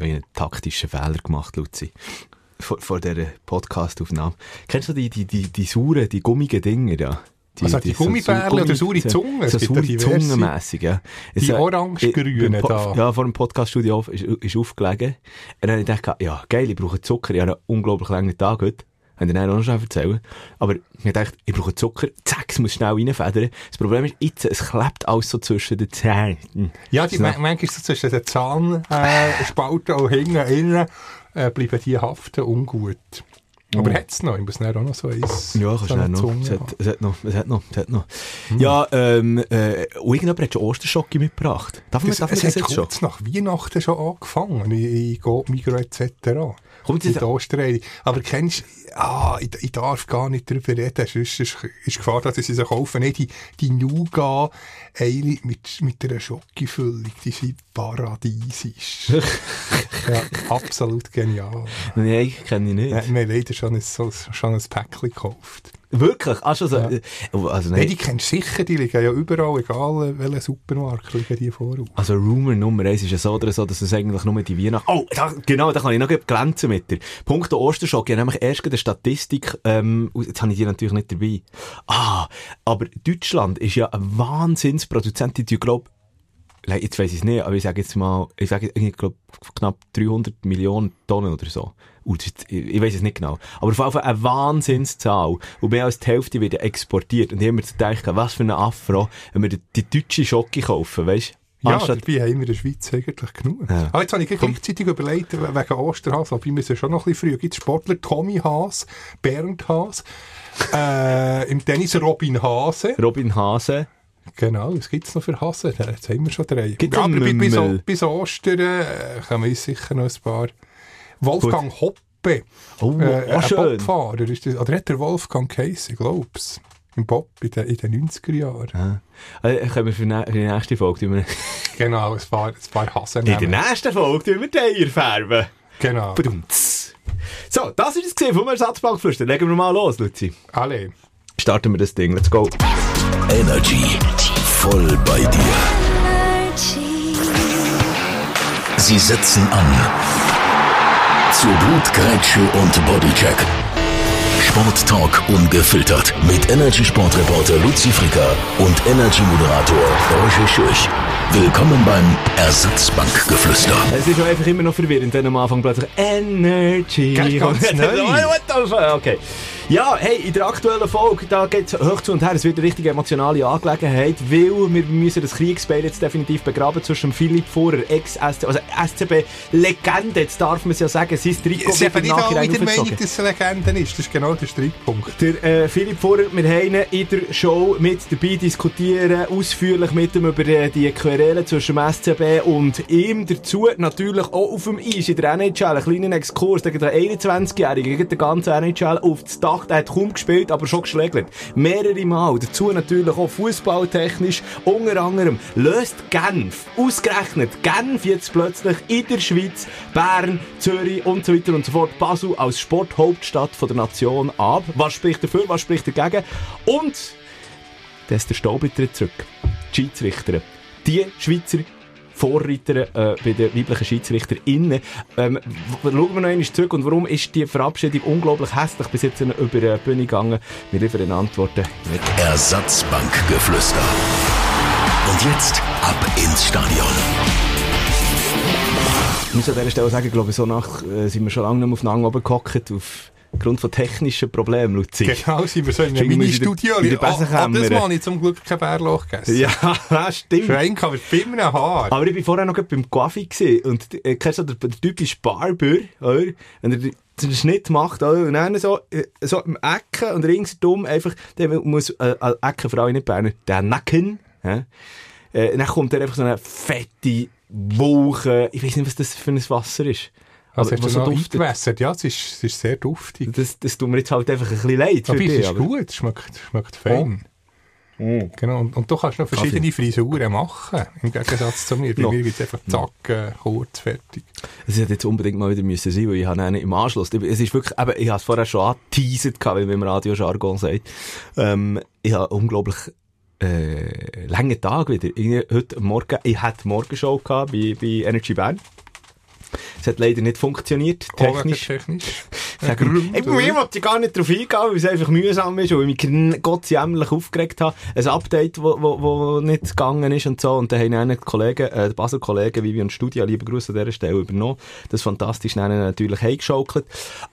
einen taktischen Fehler gemacht, Luzi. Vor, vor dieser Podcast-Aufnahme. Kennst du die, die, die, die sauren, die gummigen Dinger da? Die, Also die Gummibärle oder saure Zunge? So saure. Zungenmässig, ja. Die Es, orange-grünen beim Po- da. Ja, vor dem Podcast-Studio auf- ist, ist aufgelegen. Und dann habe ich gedacht, ja, geil, ich brauche Zucker. Ich habe einen unglaublich langen Tag heute. Kann ich dann auch noch erzählen. Aber ich dachte, ich brauche Zucker. Zack, es muss schnell reinfedern. Das Problem ist, jetzt, es klebt alles so zwischen den Zähnen. Ja, die, man- manchmal so zwischen den Zahnspalten äh, und hinten innen äh, bleiben die haften ungut. Aber hat's noch? Ich muss dann auch noch so eins. Ja, kannst so du noch. Es hat, es hat noch, es hat noch, es hat noch. Ja, ähm, äh, irgendjemand hat schon Osterschocke mitgebracht. Darf man, Das, darf man es das hat jetzt schon? kurz nach Weihnachten schon angefangen, in, in Go, Migro etc. Kommt der Osterreihe. Aber kennst ah, ich, ich darf gar nicht darüber reden, sonst ist, ist Gefahr, dass sie sie kaufen. Nicht die, die Nougat Eile mit, mit einer Schokofüllung, die sind paradiesisch. ja, absolut genial. nein, kenne ich nicht. Ja, wir haben leider schon ein, so, schon ein Päckchen gekauft. Wirklich? Ah, schon so. Ja. äh, Also, Nein, nein. die kennst du sicher, die liegen ja überall, egal welchen Supermarkt liegen die voraus. Also Rumor Nummer eins ist ja so oder so, dass es eigentlich nur die Weihnachten... Oh, da, genau, da kann ich noch glänzen mit dir. Punkt Osterschock, ich habe nämlich erst eine Statistik, ähm, jetzt habe ich die natürlich nicht dabei. Ah, aber Deutschland ist ja ein Wahnsinnsproduzent, die glaube jetzt weiss ich es nicht, aber ich sage jetzt mal, ich sage, ich glaube, knapp 300 Millionen Tonnen oder so. Ich ich weiß es nicht genau. Aber auf jeden Fall eine Wahnsinnszahl. Und mehr als die Hälfte wird exportiert. Und ich habe mir gedacht, was für ein Afro, wenn wir die, die deutsche Schocke kaufen, weißt? Ja, Anstatt- dabei haben wir in der Schweiz eigentlich genug. Ja. Aber jetzt habe ich gleichzeitig überlegt, wegen Osterhas, aber wir müssen schon noch ein bisschen früh. Gibt Sportler Tommy Haas, Bernd Haas, äh, im Tennis Robin Hase. Robin Hase. Genau, was gibt es noch für Hase? Jetzt haben wir schon drei. Gibt's aber bis, bis, Ostern äh, kommen uns sicher noch ein paar. Wolfgang Hoppe, Oh, äh, auch ein schön. Bobfahrer. Ist das, oder hat der Wolfgang Casey, glaub's? Im Bob in den, in den 90er Jahren. Ah. Äh, können wir für, ne für die nächste Folge wir, Genau, ein paar, ein paar Hasen in der nächsten Folge tun wir die Eier färben. Genau. Badumts. So, das ist es gesehen vom Ersatzbankflüster. Legen wir mal los, Luzi. Alle. Starten wir das Ding. Let's go. Energy. Voll bei dir. Sie setzen an. Zu Blutgrätsche und Bodycheck. Sporttalk ungefiltert. Mit Energy-Sportreporter Luzi Fricker und Energy-Moderator Roger Schürch. Willkommen beim Ersatzbankgeflüster. Es ist einfach immer noch verwirrend, wenn am Anfang plötzlich Energy Ganz, ganz kommt. neu. Okay. Ja, hey, in der aktuellen Folge, da geht es hoch zu und her. Es wird eine richtig emotionale Angelegenheit, weil wir müssen das Kriegsbeil jetzt definitiv begraben zwischen Philipp Vorer, Ex-SCB, also SCB-Legende, jetzt darf man es ja sagen, sein Trikot wird im nicht Nachhinein der Meinung, dass es eine Legende ist. Das ist genau der Streitpunkt. Der äh, Philipp Vorer, wir haben ihn in der Show mit dabei diskutieren, ausführlich mit ihm über äh, die Querelen zwischen dem SCB und ihm. Dazu natürlich auch auf dem Eis in der NHL, einen kleinen Exkurs, da geht der 21-Jährige gegen den ganzen NHL auf das Dach, der hat kaum gespielt, aber schon geschlägelt. Mehrere Mal. Dazu natürlich auch fußballtechnisch. Unter anderem löst Genf, ausgerechnet Genf jetzt plötzlich in der Schweiz, Bern, Zürich und so weiter und so fort, Basel als Sporthauptstadt von der Nation ab. Was spricht dafür, was spricht dagegen? Und dann ist der Staubitz zurück. Die Schiedsrichter. Die Schweizer Vorreiter äh, bei den weiblichen SchiedsrichterInnen. Ähm, schauen wir noch einmal zurück und warum ist die Verabschiedung unglaublich hässlich bis jetzt über die Bühne gegangen? Wir liefern Antworten mit Ersatzbankgeflüster. Und jetzt ab ins Stadion. Ich muss an dieser Stelle sagen, ich glaube, so nach äh, sind wir schon lange nicht mehr aufeinander oben gehockt, aufgrund von technischen Problemen, Luzi. Genau, sind wir so in einem Mini-Studio. Oh, das. Mal habe ich zum Glück kein Bärloch gegessen. Ja, stimmt. Schreien kann mit viel mehr Haar. Aber ich war vorher noch beim Coiffeur gewesen und äh, kennst du der, der typische Barber, oder? Wenn er den den Schnitt macht, oder? Und dann so, äh, so im Ecken und ringsum einfach, der muss, äh, Ecken vor allem nicht Berner, der Nacken, ja? Äh, dann kommt er einfach so eine fette Wolke, ich weiß nicht, was das für ein Wasser ist. Also hast du duftet. eingewässert? Ja, es ist, es ist sehr duftig. Das, das tut mir jetzt halt einfach ein bisschen leid für Aber es ist aber- Oh. gut, es schmeckt, schmeckt fein. Genau, und, und du kannst noch verschiedene Frisuren machen, im Gegensatz zu mir. Bei Noch. mir gibt es einfach zack, äh, kurz, fertig. Es hätte jetzt unbedingt mal wieder müssen sein, weil ich habe einen im Anschluss, es ist wirklich, eben, ich habe es vorher schon angeteasert, wie man im Radio-Jargon sagt, ähm, ich habe unglaublich äh, langen Tag wieder. Ich, heute Morgen, ich hatte Morgenshow gehabt bei, bei Energy Bern. Es hat leider nicht funktioniert, technisch. technisch. Ich, mir wollte ich gar nicht darauf eingehen, weil es einfach mühsam ist und ich mich gottsjämmerlich aufgeregt habe. Ein Update, wo, wo, wo nicht gegangen ist und so. Und dann haben die Kollegen, äh, die Basel-Kollegen Vivian Studia, liebe Grüße an dieser Stelle übernommen. Das fantastisch dann natürlich heimgeschaukelt.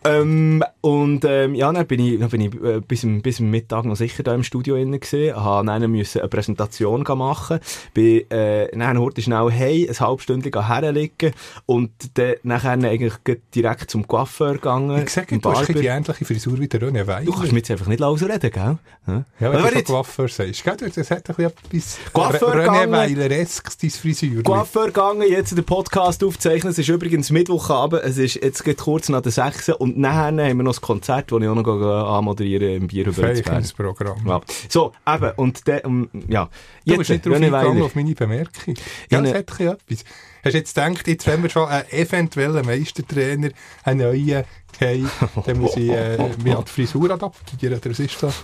Ähm, und ähm, ja, dann bin ich, dann bin ich äh, bis, bis am Mittag noch sicher da im Studio innen gesehen, habe dann müssen eine Präsentation machen, bin äh, dann heute schnell hey, ein halbstündlich herlegen und dann nachher eigentlich direkt zum Coiffeur gegangen. Ich sage, du hast die ähnliche Frisur wie der René Weiler. Du kannst mir jetzt einfach nicht ausreden, gell? Ja, ja wenn du schon Coiffeur sagst. Gell, das hat ein bisschen etwas René Weiler-esques, deine Frisur. Coiffeur gegangen, jetzt den Podcast aufzeichnen. Es ist übrigens Mittwochabend, es ist jetzt geht kurz nach der 6 und nachher haben wir noch das Konzert, das ich auch noch anmoderiere im Bier über das Programm. Ja. So, eben, und der, um, ja. Du bist nicht drauf eingegangen auf meine Bemerkung. Ja, das hat etwas. Hast du jetzt gedacht, jetzt wenn wir schon einen eventuellen Meistertrainer, einen neuen haben, dann muss ich äh, mir die Frisur adaptieren, oder was ist das?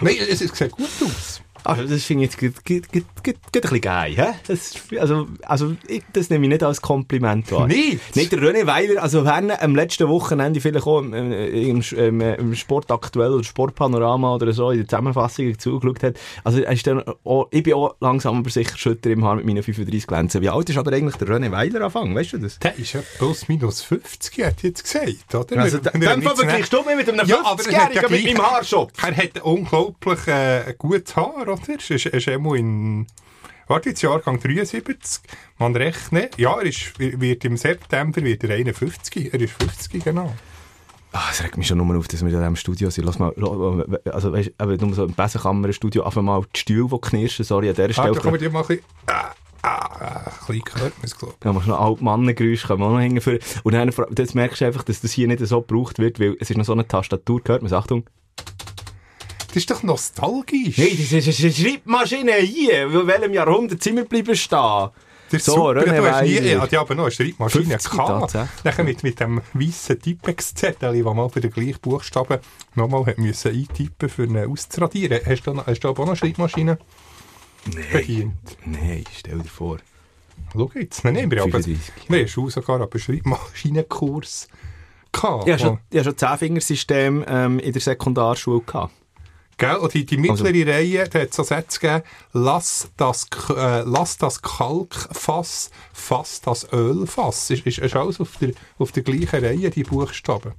Nein, es, es sieht gut aus. Also das finde ich jetzt ein bisschen geil. He? Das, also, also ich, das nehme ich nicht als Kompliment wahr. Nicht? Nicht der René Weiler, also wenn er am letzten Wochenende vielleicht auch im, im, im, im Sport aktuell oder Sportpanorama oder so in der Zusammenfassung zugeschaut hat, also ist dann auch, ich bin auch langsam aber sicher schütter im Haar mit meinen 35 Glänzen. Wie alt ist aber eigentlich der René Weiler anfangen, weißt du das? Der ist ja plus minus 50, hat jetzt gesagt, oder? Also, dem Fall vergleichst du mich mit einem ja, 50-Jährigen mit meinem Haarschopf. Er hat unglaublich äh, gutes Haar, oder? Er ist, ist immer in, warte jetzt, Jahrgang 73, man rechnet, ja, er ist, wird im September wird er 51, er ist 50, genau. Ah, es regt mich schon nur auf, dass wir in diesem Studio sind. Lass mal, also weißt, nur so im Besenkammer-Studio, einfach mal die Stühle, die knirschen, sorry, an dieser Stelle. Ah, da kann man die mal ein bisschen, ah, ah, ein bisschen gehört man es, glaube ich. Ja, machst noch alte Mannengeräusche, können wir auch noch hinführen. Und dann, jetzt merkst du einfach, dass das hier nicht so gebraucht wird, weil es ist noch so eine Tastatur, gehört man, Achtung. Das ist doch nostalgisch. Nein, das ist eine Schreibmaschine hier. In welchem Jahrhundert sind wir bleiben stehen? Das ist so, super, du hast nie, ja, die aber noch eine Schreibmaschine gehabt. Nachher mit, mit dem weißen Tippex-Zettel, wo man für den gleichen Buchstaben nochmal hat müssen eintippen für ihn auszuradieren. Hast du, hast du auch noch eine Schreibmaschine Nein. Nein, stell dir vor. Schau jetzt, nein, wir haben, wir haben sogar einen Schreibmaschinenkurs gehabt. Ja, schon, ja, schon 10-Fingersystem ähm, in der Sekundarschule gehabt. Gell? Und die, die mittlere also. Reihe, da hat so Sätze gegeben, lass das, äh, lass das Kalkfass, fass das Ölfass. Ist, ist, ist alles auf der, auf der gleichen Reihe, die Buchstaben.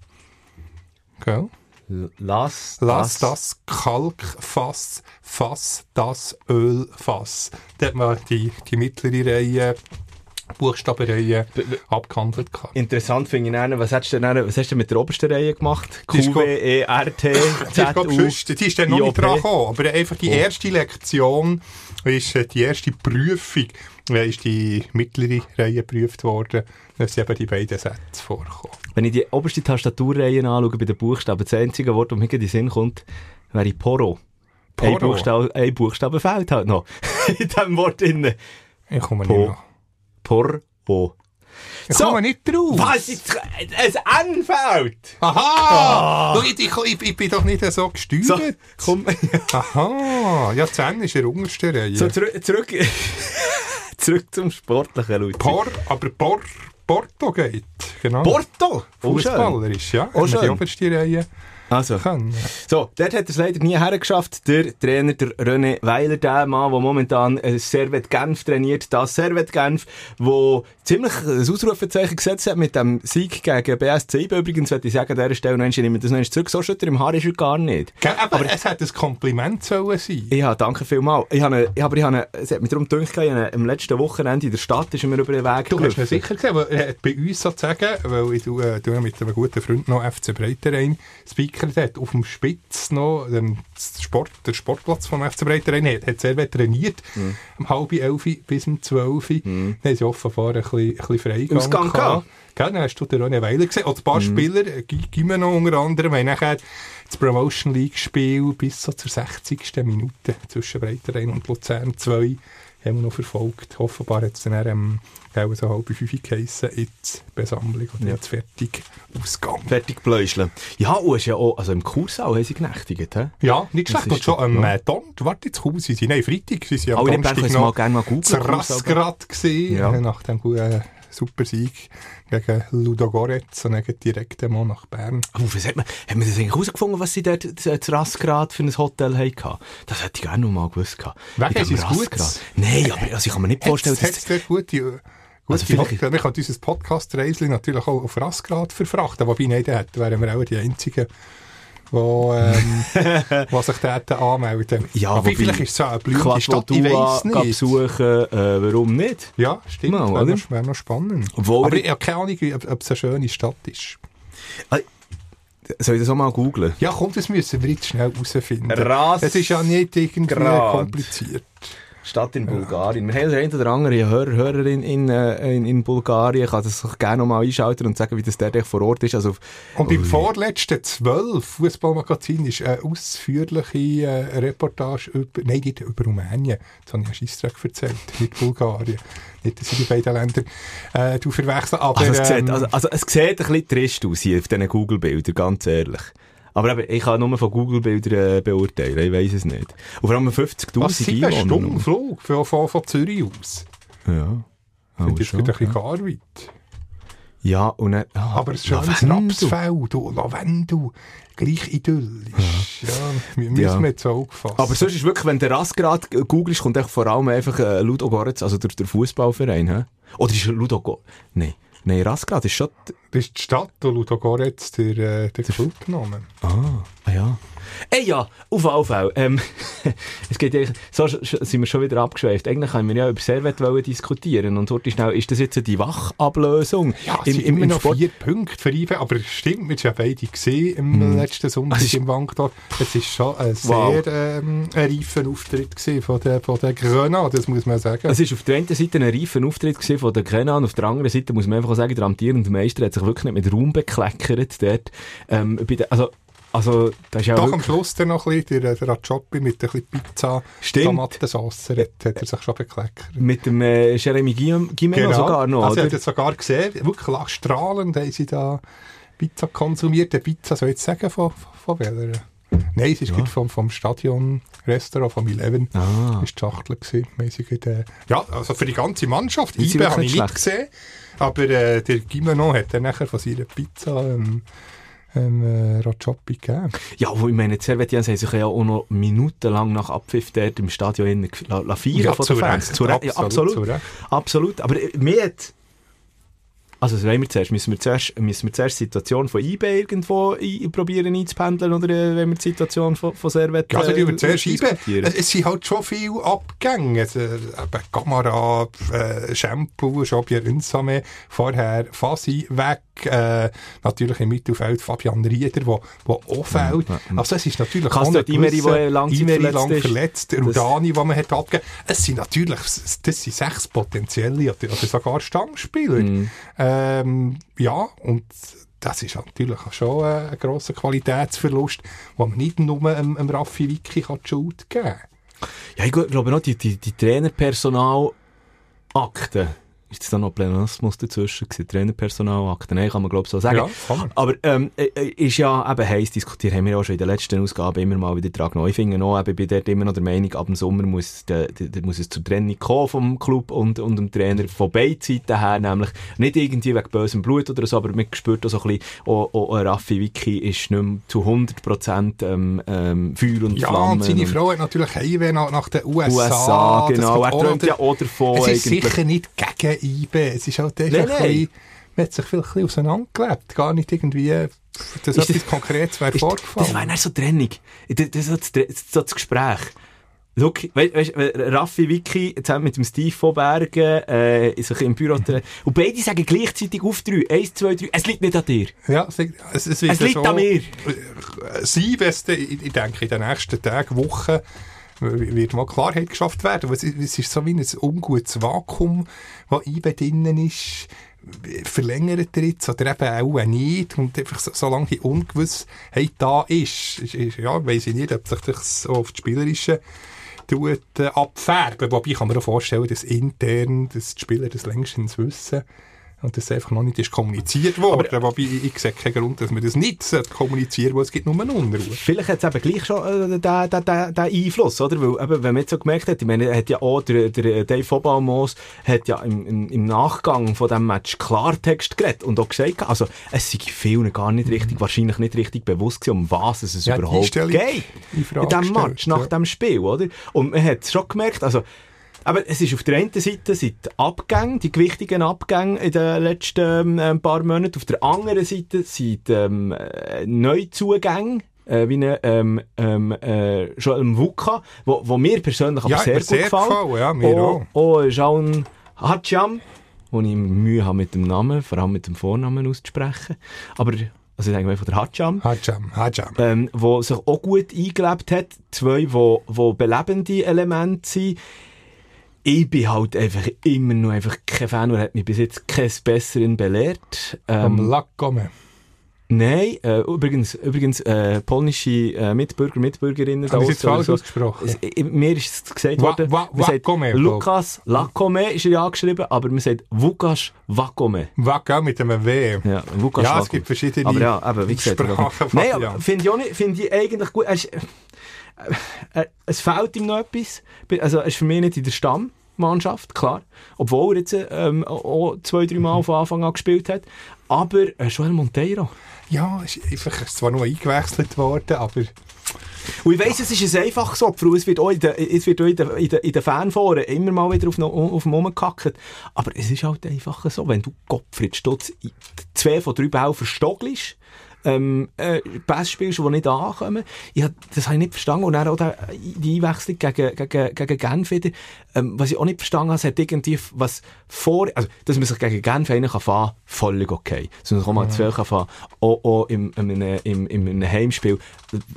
Gell? Lass, lass das, das Kalkfass, fass das Ölfass. Da hat man die, die mittlere Reihe Buchstabenreihe abgehandelt. Interessant finde ich dann, was hast du denn, was hast du mit der obersten Reihe gemacht? Q, W, E, R, T, Z, U, Die ist dann noch nicht dran gekommen, aber einfach die oh. erste Lektion ist äh, die erste Prüfung, äh, ist die mittlere Reihe geprüft worden, da sind eben die beiden Sätze vorgekommen. Wenn ich die oberste Tastaturreihe anschaue bei den Buchstaben, das einzige Wort, das mir in den Sinn kommt, wäre Poro. Poro? Ein Buchstabe, ein Buchstabe fehlt halt noch in diesem Wort drin. Ich komme nicht mehr. Porbo. Ich so, komme nicht drauf. Was? Ist, es anfällt. Aha! Oh. Ich, ich, ich, bin doch nicht so gesteuert. So, komm. Aha! Ja, 10 ist der unterste Reihe. So, zurück, zurück, zurück zum Sportlichen, Leute. Por, aber Por, Porto geht. Genau. Porto? Fußballer ist, ja. Oh, schön. Die oberste Reihe. Also, kann, so, dort hat er es leider nie hergeschafft. Der Trainer, der René Weiler, der Mann, der momentan äh, Servet Genf trainiert, das Servet Genf, wo ziemlich ein Ausrufezeichen gesetzt hat mit dem Sieg gegen BSC. Übrigens, würde ich sagen, an dieser Stelle noch einmal, das noch zurück, so schütter im Haar ist er gar nicht. Gell, aber, aber, es hat ein Kompliment sollen sein. Ja, danke vielmals. Ich habe, eine, aber ich habe, es hat mich darum gedacht, ich am letzten Wochenende in der Stadt ist mir über den Weg Du hast mir sicher gesehen, weil, äh, bei uns sozusagen, weil ich du, äh, du mit einem guten Freund noch FC Breiterein Speaker hat, auf dem Spitz noch, den Sport, der Sportplatz vom FC Breiterein, hat, hat sehr trainiert, mhm. um halb elf bis um zwölf. Mhm. Dann haben sie offenbar ein bisschen, ein bisschen Freigang Ausgang gehabt. Gell, dann hast du den Ronny Weiler gesehen. Und ein paar mhm. Spieler, äh, Gimeno unter anderem, haben nachher das Promotion League Spiel bis so zur 60. Minute zwischen Breiterein und Luzern 2 haben wir noch verfolgt. Offenbar hat es dann ähm, auch so halb fünf geheissen, jetzt Besammlung und ja. jetzt fertig Ausgang. Fertig bläuscheln. Ja, und ist ja auch, also im Kursau haben sie genächtigt, he? Ja, nicht schlecht. Und schon am äh, Don, warte, jetzt kommen sie, nein, Freitag, sie sind am Donnerstag noch mal gerne mal googeln. Rassgrad gesehen, ja. nach dem äh, super Sieg gegen Ludogorets und dann direkt mal nach Bern. Oh, was hat man, hat man das eigentlich herausgefunden, was sie dort zu Rassgrad für ein Hotel hatten? Das hätte ich gerne noch mal gewusst. Wegen ist es gut? Nein, aber also ich kann mir nicht vorstellen, Hat dass... es dort gute, gute Also vielleicht- Hotel. Wir können dieses Podcast-Reisli natürlich auch auf Rassgrad verfrachten, wobei nicht hätten, wären wir auch die Einzigen, die, ähm, die sich dort anmelden. Ja, Aber wobei- vielleicht ist es so eine blühende Stadt, ich weiss nicht. besuchen, äh, warum nicht? Ja, stimmt, Mal, wäre noch, wär noch spannend. Obwohl- Aber ich habe keine Ahnung, ob, ob es eine schöne Stadt ist. Soll ich das auch mal googlen? Ja, komm, das müssen wir jetzt schnell herausfinden. Es ist ja nicht irgendwie Grad. kompliziert. Stadt in Bulgarien. Wir haben den einen oder anderen Hörer, Hörerin in, äh, in, in Bulgarien. Ich kann das doch gerne noch mal einschalten und sagen, wie das dort vor Ort ist. Also, Und im vorletzten zwölf Fußballmagazin ist eine ausführliche äh, Reportage über, nein, nicht über Rumänien, das habe ich einen Scheissdreck erzählt, mit Bulgarien. Nicht, dass ich die beiden Länder äh, du verwechseln, aber also, es sieht, ähm, also, also, es sieht ein bisschen trist aus hier auf diesen Google-Bildern, ganz ehrlich. Aber eben, ich kann nur von Google-Bildern äh, beurteilen, ich weiss es nicht. Und vor allem 50'000 was sieben Einwohner. Stunden Flug von, von, von Zürich aus. Ja. Oh, das schon, wird ein bisschen ja. gar weit. ja, und dann, ah, Aber ein schönes Lavendel. Rapsfeld, und Lavendel, gleich idyllisch. Ja, wir müssen Ja. jetzt Auge fassen. Aber sonst ist wirklich, wenn der Rassgrad googelst, kommt vor allem einfach äh, Ludo Goretz, also der, der Fußballverein? Oder ist Ludo Go Nein. Nein, Rassgrad ist schon... d- Das ist die Stadt, und Ludogorets der, äh, der Club genommen. Ah, ah ja. Ey ja, auf Fall. Ähm, es geht so sind wir schon wieder abgeschweift. Eigentlich haben wir ja über Servet diskutieren. Und dort ist schnell, ist das jetzt die Wachablösung? Ja, es sind immer noch vier Punkte für IBE, aber es stimmt, wir haben ja beide gesehen im letzten Sonntag Es ist- im Wankdorf. Es ist schon ein Wow. sehr ähm, ein reifer Auftritt von den, von den Gröna, das muss man sagen. Es ist auf der einen Seite ein reifer Auftritt von der Grenna und auf der anderen Seite muss man einfach auch sagen, der amtierende Meister hat sich wirklich nicht mit Ruhm bekleckert dort. Ähm, bei der, also, also, das ist ja Doch am Schluss dann noch ein bisschen, der, der Rajopi mit ein bisschen Pizza, Stimmt. Tomatensauce, hat, hat er sich schon bekleckert. mit dem äh, Jeremy Guillaume Guimeno sogar noch, also, oder? habe das sogar gesehen, wirklich strahlend haben sie da Pizza konsumiert. Die Pizza, soll ich jetzt sagen, von, von welcher? Nein, es ist ja. vom, vom Stadion-Restaurant, vom Eleven. Ah. ist die Schachtel gewesen. mäßig Ja, also für die ganze Mannschaft. Ibe habe ich nicht nicht gesehen. Aber äh, der Gimeno hat dann nachher von seiner Pizza ähm, ähm, äh, Rajopi gegeben. Ja, wo ich meine, die Servetians haben sich ja auch noch minutenlang nach Abpfiff dort im Stadion la, la feiern Ja, von zu den Fans. Zu Recht, ja, Absolut, absolut. Absolut. Aber äh, mir hat... Also, was wollen wir zuerst? Müssen wir zuerst, müssen wir zuerst die Situation von eBay irgendwo ein, probieren einzupendeln oder äh, wenn wir die Situation von, von Servet Ja, also die äh, über zuerst diskutieren? Es, es sind halt schon viele Abgänge. Also, eben Kamera, äh, Shampoo, Xabier Insame, vorher Fasi weg, äh, natürlich im Mittelfeld Fabian Rieder, wo auch fällt. Also es ist natürlich Kannst auch Imeri, verletzt lang verletzt, Rudani, den man hat abgegeben. Es sind natürlich, das sind sechs potenzielle oder, sogar Stammspieler. Mhm. Ähm, ja, und das ist natürlich schon äh, ein grosser Qualitätsverlust, wo man nicht nur einem, einem Raffi kann die Schuld geben Ja, ich glaube noch, die, die, die Trainerpersonalakte. Ist das dann noch Plenasmus dazwischen gewesen? Trainerpersonalakte? Nein, kann man glaube ich so sagen. Ja, kann. Aber ähm, äh, äh, ist ja eben heiß diskutiert, haben wir auch schon in der letzten Ausgabe immer mal wieder. Ich finde noch, eben, ich bin dort immer noch der Meinung, ab dem Sommer muss, de, de, muss es zur Trennung kommen vom Club und, und dem Trainer von beiden Seiten her, nämlich nicht irgendwie wegen bösem Blut oder so, aber man spürt auch so ein bisschen, oh, oh, oh, Raffi Wiki ist nicht mehr zu 100% ähm, ähm, Feuer und Ja, Flammen. und seine Frau hat natürlich Heimweh nach, nach den USA. USA, genau. Er auch träumt ja auch davon Es ist eigentlich. sicher nicht gegen IB. Es ist halt echt Nein, ein bisschen, man hat sich vielleicht ein bisschen auseinandergelebt. Gar nicht irgendwie, dass Ist etwas das- Konkretes wäre vorgefallen. Das wäre dann so Trennung. Das, das, das, das, das Gespräch. Schau, weißt, weißt, Raffi Wiki zusammen mit dem Steve von Bergen äh, sich im Büro tre- und beide sagen gleichzeitig auf drei. Eins, zwei, drei. Es liegt nicht an dir. Ja, es, es, es, Es liegt so, an mir. Sein, dann, ich, ich denke, in den nächsten Tagen, Wochen wird mal Klarheit geschafft werden. Es, ist- es ist so wie ein ungutes Vakuum, das IBE drinnen ist. Verlängert er jetzt oder eben auch nicht. Und einfach so, solange die Ungewissheit da ist, ist, ist ja, weiss ich nicht, ob sich das so auf das Spielerische tut, äh, abfärben. Wobei kann mir auch vorstellen, dass intern, dass die Spieler das längstens wissen, und das einfach noch nicht ist kommuniziert worden. Aber, Wobei ich, ich sehe keinen Grund, dass man das nicht kommunizieren sollte, es gibt nur eine Unruhe. Vielleicht hat es eben gleich schon äh, den, den, den, Einfluss, oder? Weil, eben, wenn man jetzt so gemerkt hat, ich meine, hat ja auch der, der Dave Obalmos hat ja im, im, im Nachgang von diesem Match Klartext geredet und auch gesagt, also es sei vielen gar nicht richtig, mhm. wahrscheinlich nicht richtig bewusst gewesen, um was es ja, überhaupt geht in, in diesem Match, nach ja. dem Spiel, oder? Und man hat es schon gemerkt, also aber es ist auf der einen Seite sind die Abgänge, die gewichtigen Abgänge in den letzten ähm, paar Monaten. Auf der anderen Seite sind ähm, äh, Neuzugänge äh, wie eine, ähm, ähm, äh, Joel Wuka, wo, wo mir persönlich aber ja, sehr gut sehr gefällt. gefallen. Ja, mir auch. Auch Jaun Hatscham, wo ich Mühe habe mit dem Namen, vor allem mit dem Vornamen auszusprechen. Aber also ich denke einfach der Hatscham. Hatscham, Hatscham. Ähm, wo sich auch gut eingelebt hat. Zwei, wo, wo belebende Elemente sind ich bin halt einfach immer noch einfach kein Fan und hat mich bis jetzt kein Besseren belehrt. Ähm, Am Lackgome. Nein, äh, übrigens, übrigens äh, polnische äh, Mitbürger, Mitbürgerinnen. Habe ich jetzt falsch ausgesprochen? Es, mir ist es gesagt worden, wa, wa, sagt Lukas Lakome ist ja angeschrieben, aber man sagt Vukas Vakome. Vakome mit einem W. Ja, Vukas Ja, es gibt verschiedene aber ja, aber wie gesagt, Nein, aber finde ich finde ich eigentlich gut. Es, äh, äh, es fehlt ihm noch etwas. Also, er ist für mich nicht in der Stamm. Mannschaft, klar. Obwohl er jetzt ähm, auch zwei, drei Mal von Anfang an gespielt hat. Aber äh, Joel Monteiro. Ja, ist einfach ist zwar nur eingewechselt worden, aber... Und ich weiss, es ist ein einfach so, es wird auch in den, es wird auch in den, in den, in den Fanforen immer mal wieder auf, auf dem rumgekackt. Aber es ist halt einfach so, wenn du Gottfried Stutz zwei von drei Bällen verstoggelst, ähm, äh, Pässe spielst, die nicht ankommen. Ich hab, das habe ich nicht verstanden. Und dann auch die Einwechslung gegen, gegen, gegen Genf wieder. Ähm, was ich auch nicht verstanden habe, es hat irgendwie was vor, also, dass man sich gegen Genf einen kann fahren, völlig okay. Dass man sich auch mal mhm. zwei kann fahren, auch, auch im, im, im, im, im Heimspiel,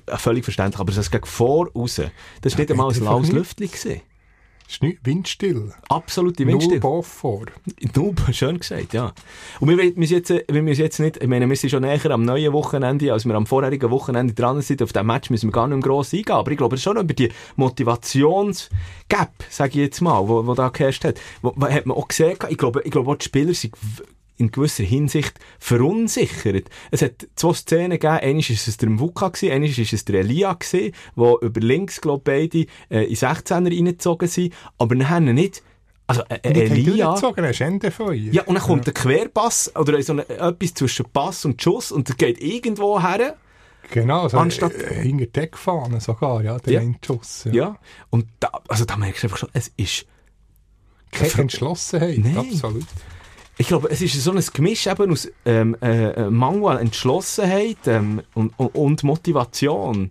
äh, völlig verständlich. Aber das gegen vor raus, das war nicht einmal ein laues Lüftchen gewesen. Ist nicht windstill. Absolute windstill. Null vor. Null, schön gesagt, ja. Und wir müssen jetzt, wir müssen jetzt nicht, ich meine, wir sind schon näher am neuen Wochenende, als wir am vorherigen Wochenende dran sind. Auf diesem Match müssen wir gar nicht mehr gross eingehen. Aber ich glaube, schon über die Motivationsgap, sage ich jetzt mal, wo da geherrscht hat, wo, wo hat man auch gesehen, ich glaube, ich glaube auch die Spieler sind in gewisser Hinsicht verunsichert. Es hat zwei Szenen gegeben. Einmal war es der Mvuka, einmal war es der Elia, der über links, glaube ich, beide äh, in 16er reingezogen sind. Aber dann haben nicht also, äh, äh, Elia... Ja, und dann kommt ja. der Querpass, oder so eine, etwas zwischen Pass und Schuss, und der geht irgendwo her. Genau, so anstatt äh, hinter Deckfahnen sogar, ja, der ja. Schuss. Ja. ja, und da, also da merkst du einfach schon, es ist... Keine Entschlossenheit, Nein. absolut. Ich glaube, es ist so ein Gemisch eben aus ähm, äh, Mangel, Entschlossenheit ähm, und, und, und, Motivation,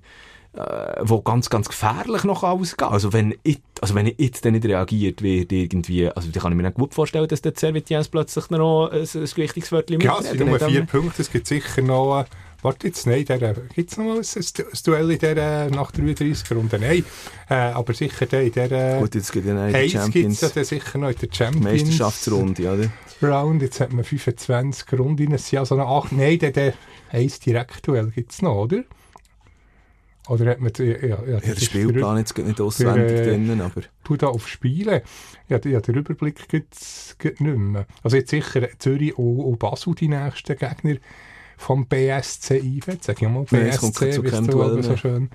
äh, wo ganz, ganz gefährlich noch ausgeht. Also wenn ich, also wenn ich jetzt dann nicht reagiert wird irgendwie, also ich kann ich mir nicht gut vorstellen, dass der Servitiens plötzlich noch ein, ein wichtiges Wörtchen Ja, es sind nur vier Punkte, es gibt sicher noch... Warte jetzt, nein, gibt es noch mal ein, Duell in der, nach 33 Runde? Nein, äh, aber sicher der in der... Gut, jetzt gibt es ja die Champions. Gibt's ja sicher noch in der Champions. Meisterschaftsrunde, oder? Round, jetzt hat man 25 Runden, es sind also noch 8, nein, der, der 1 Direktduell gibt es noch, oder? Oder hat man, ja, ja, ja, der Spielplan jetzt nicht auswendig äh, drin, aber... Du da auf Spiele, ja, ja den Überblick gibt es nicht mehr. Also jetzt sicher Zürich und, und Basel die nächsten Gegner vom BSC einwählen. Sag ich mal BSC, wie du aber so schön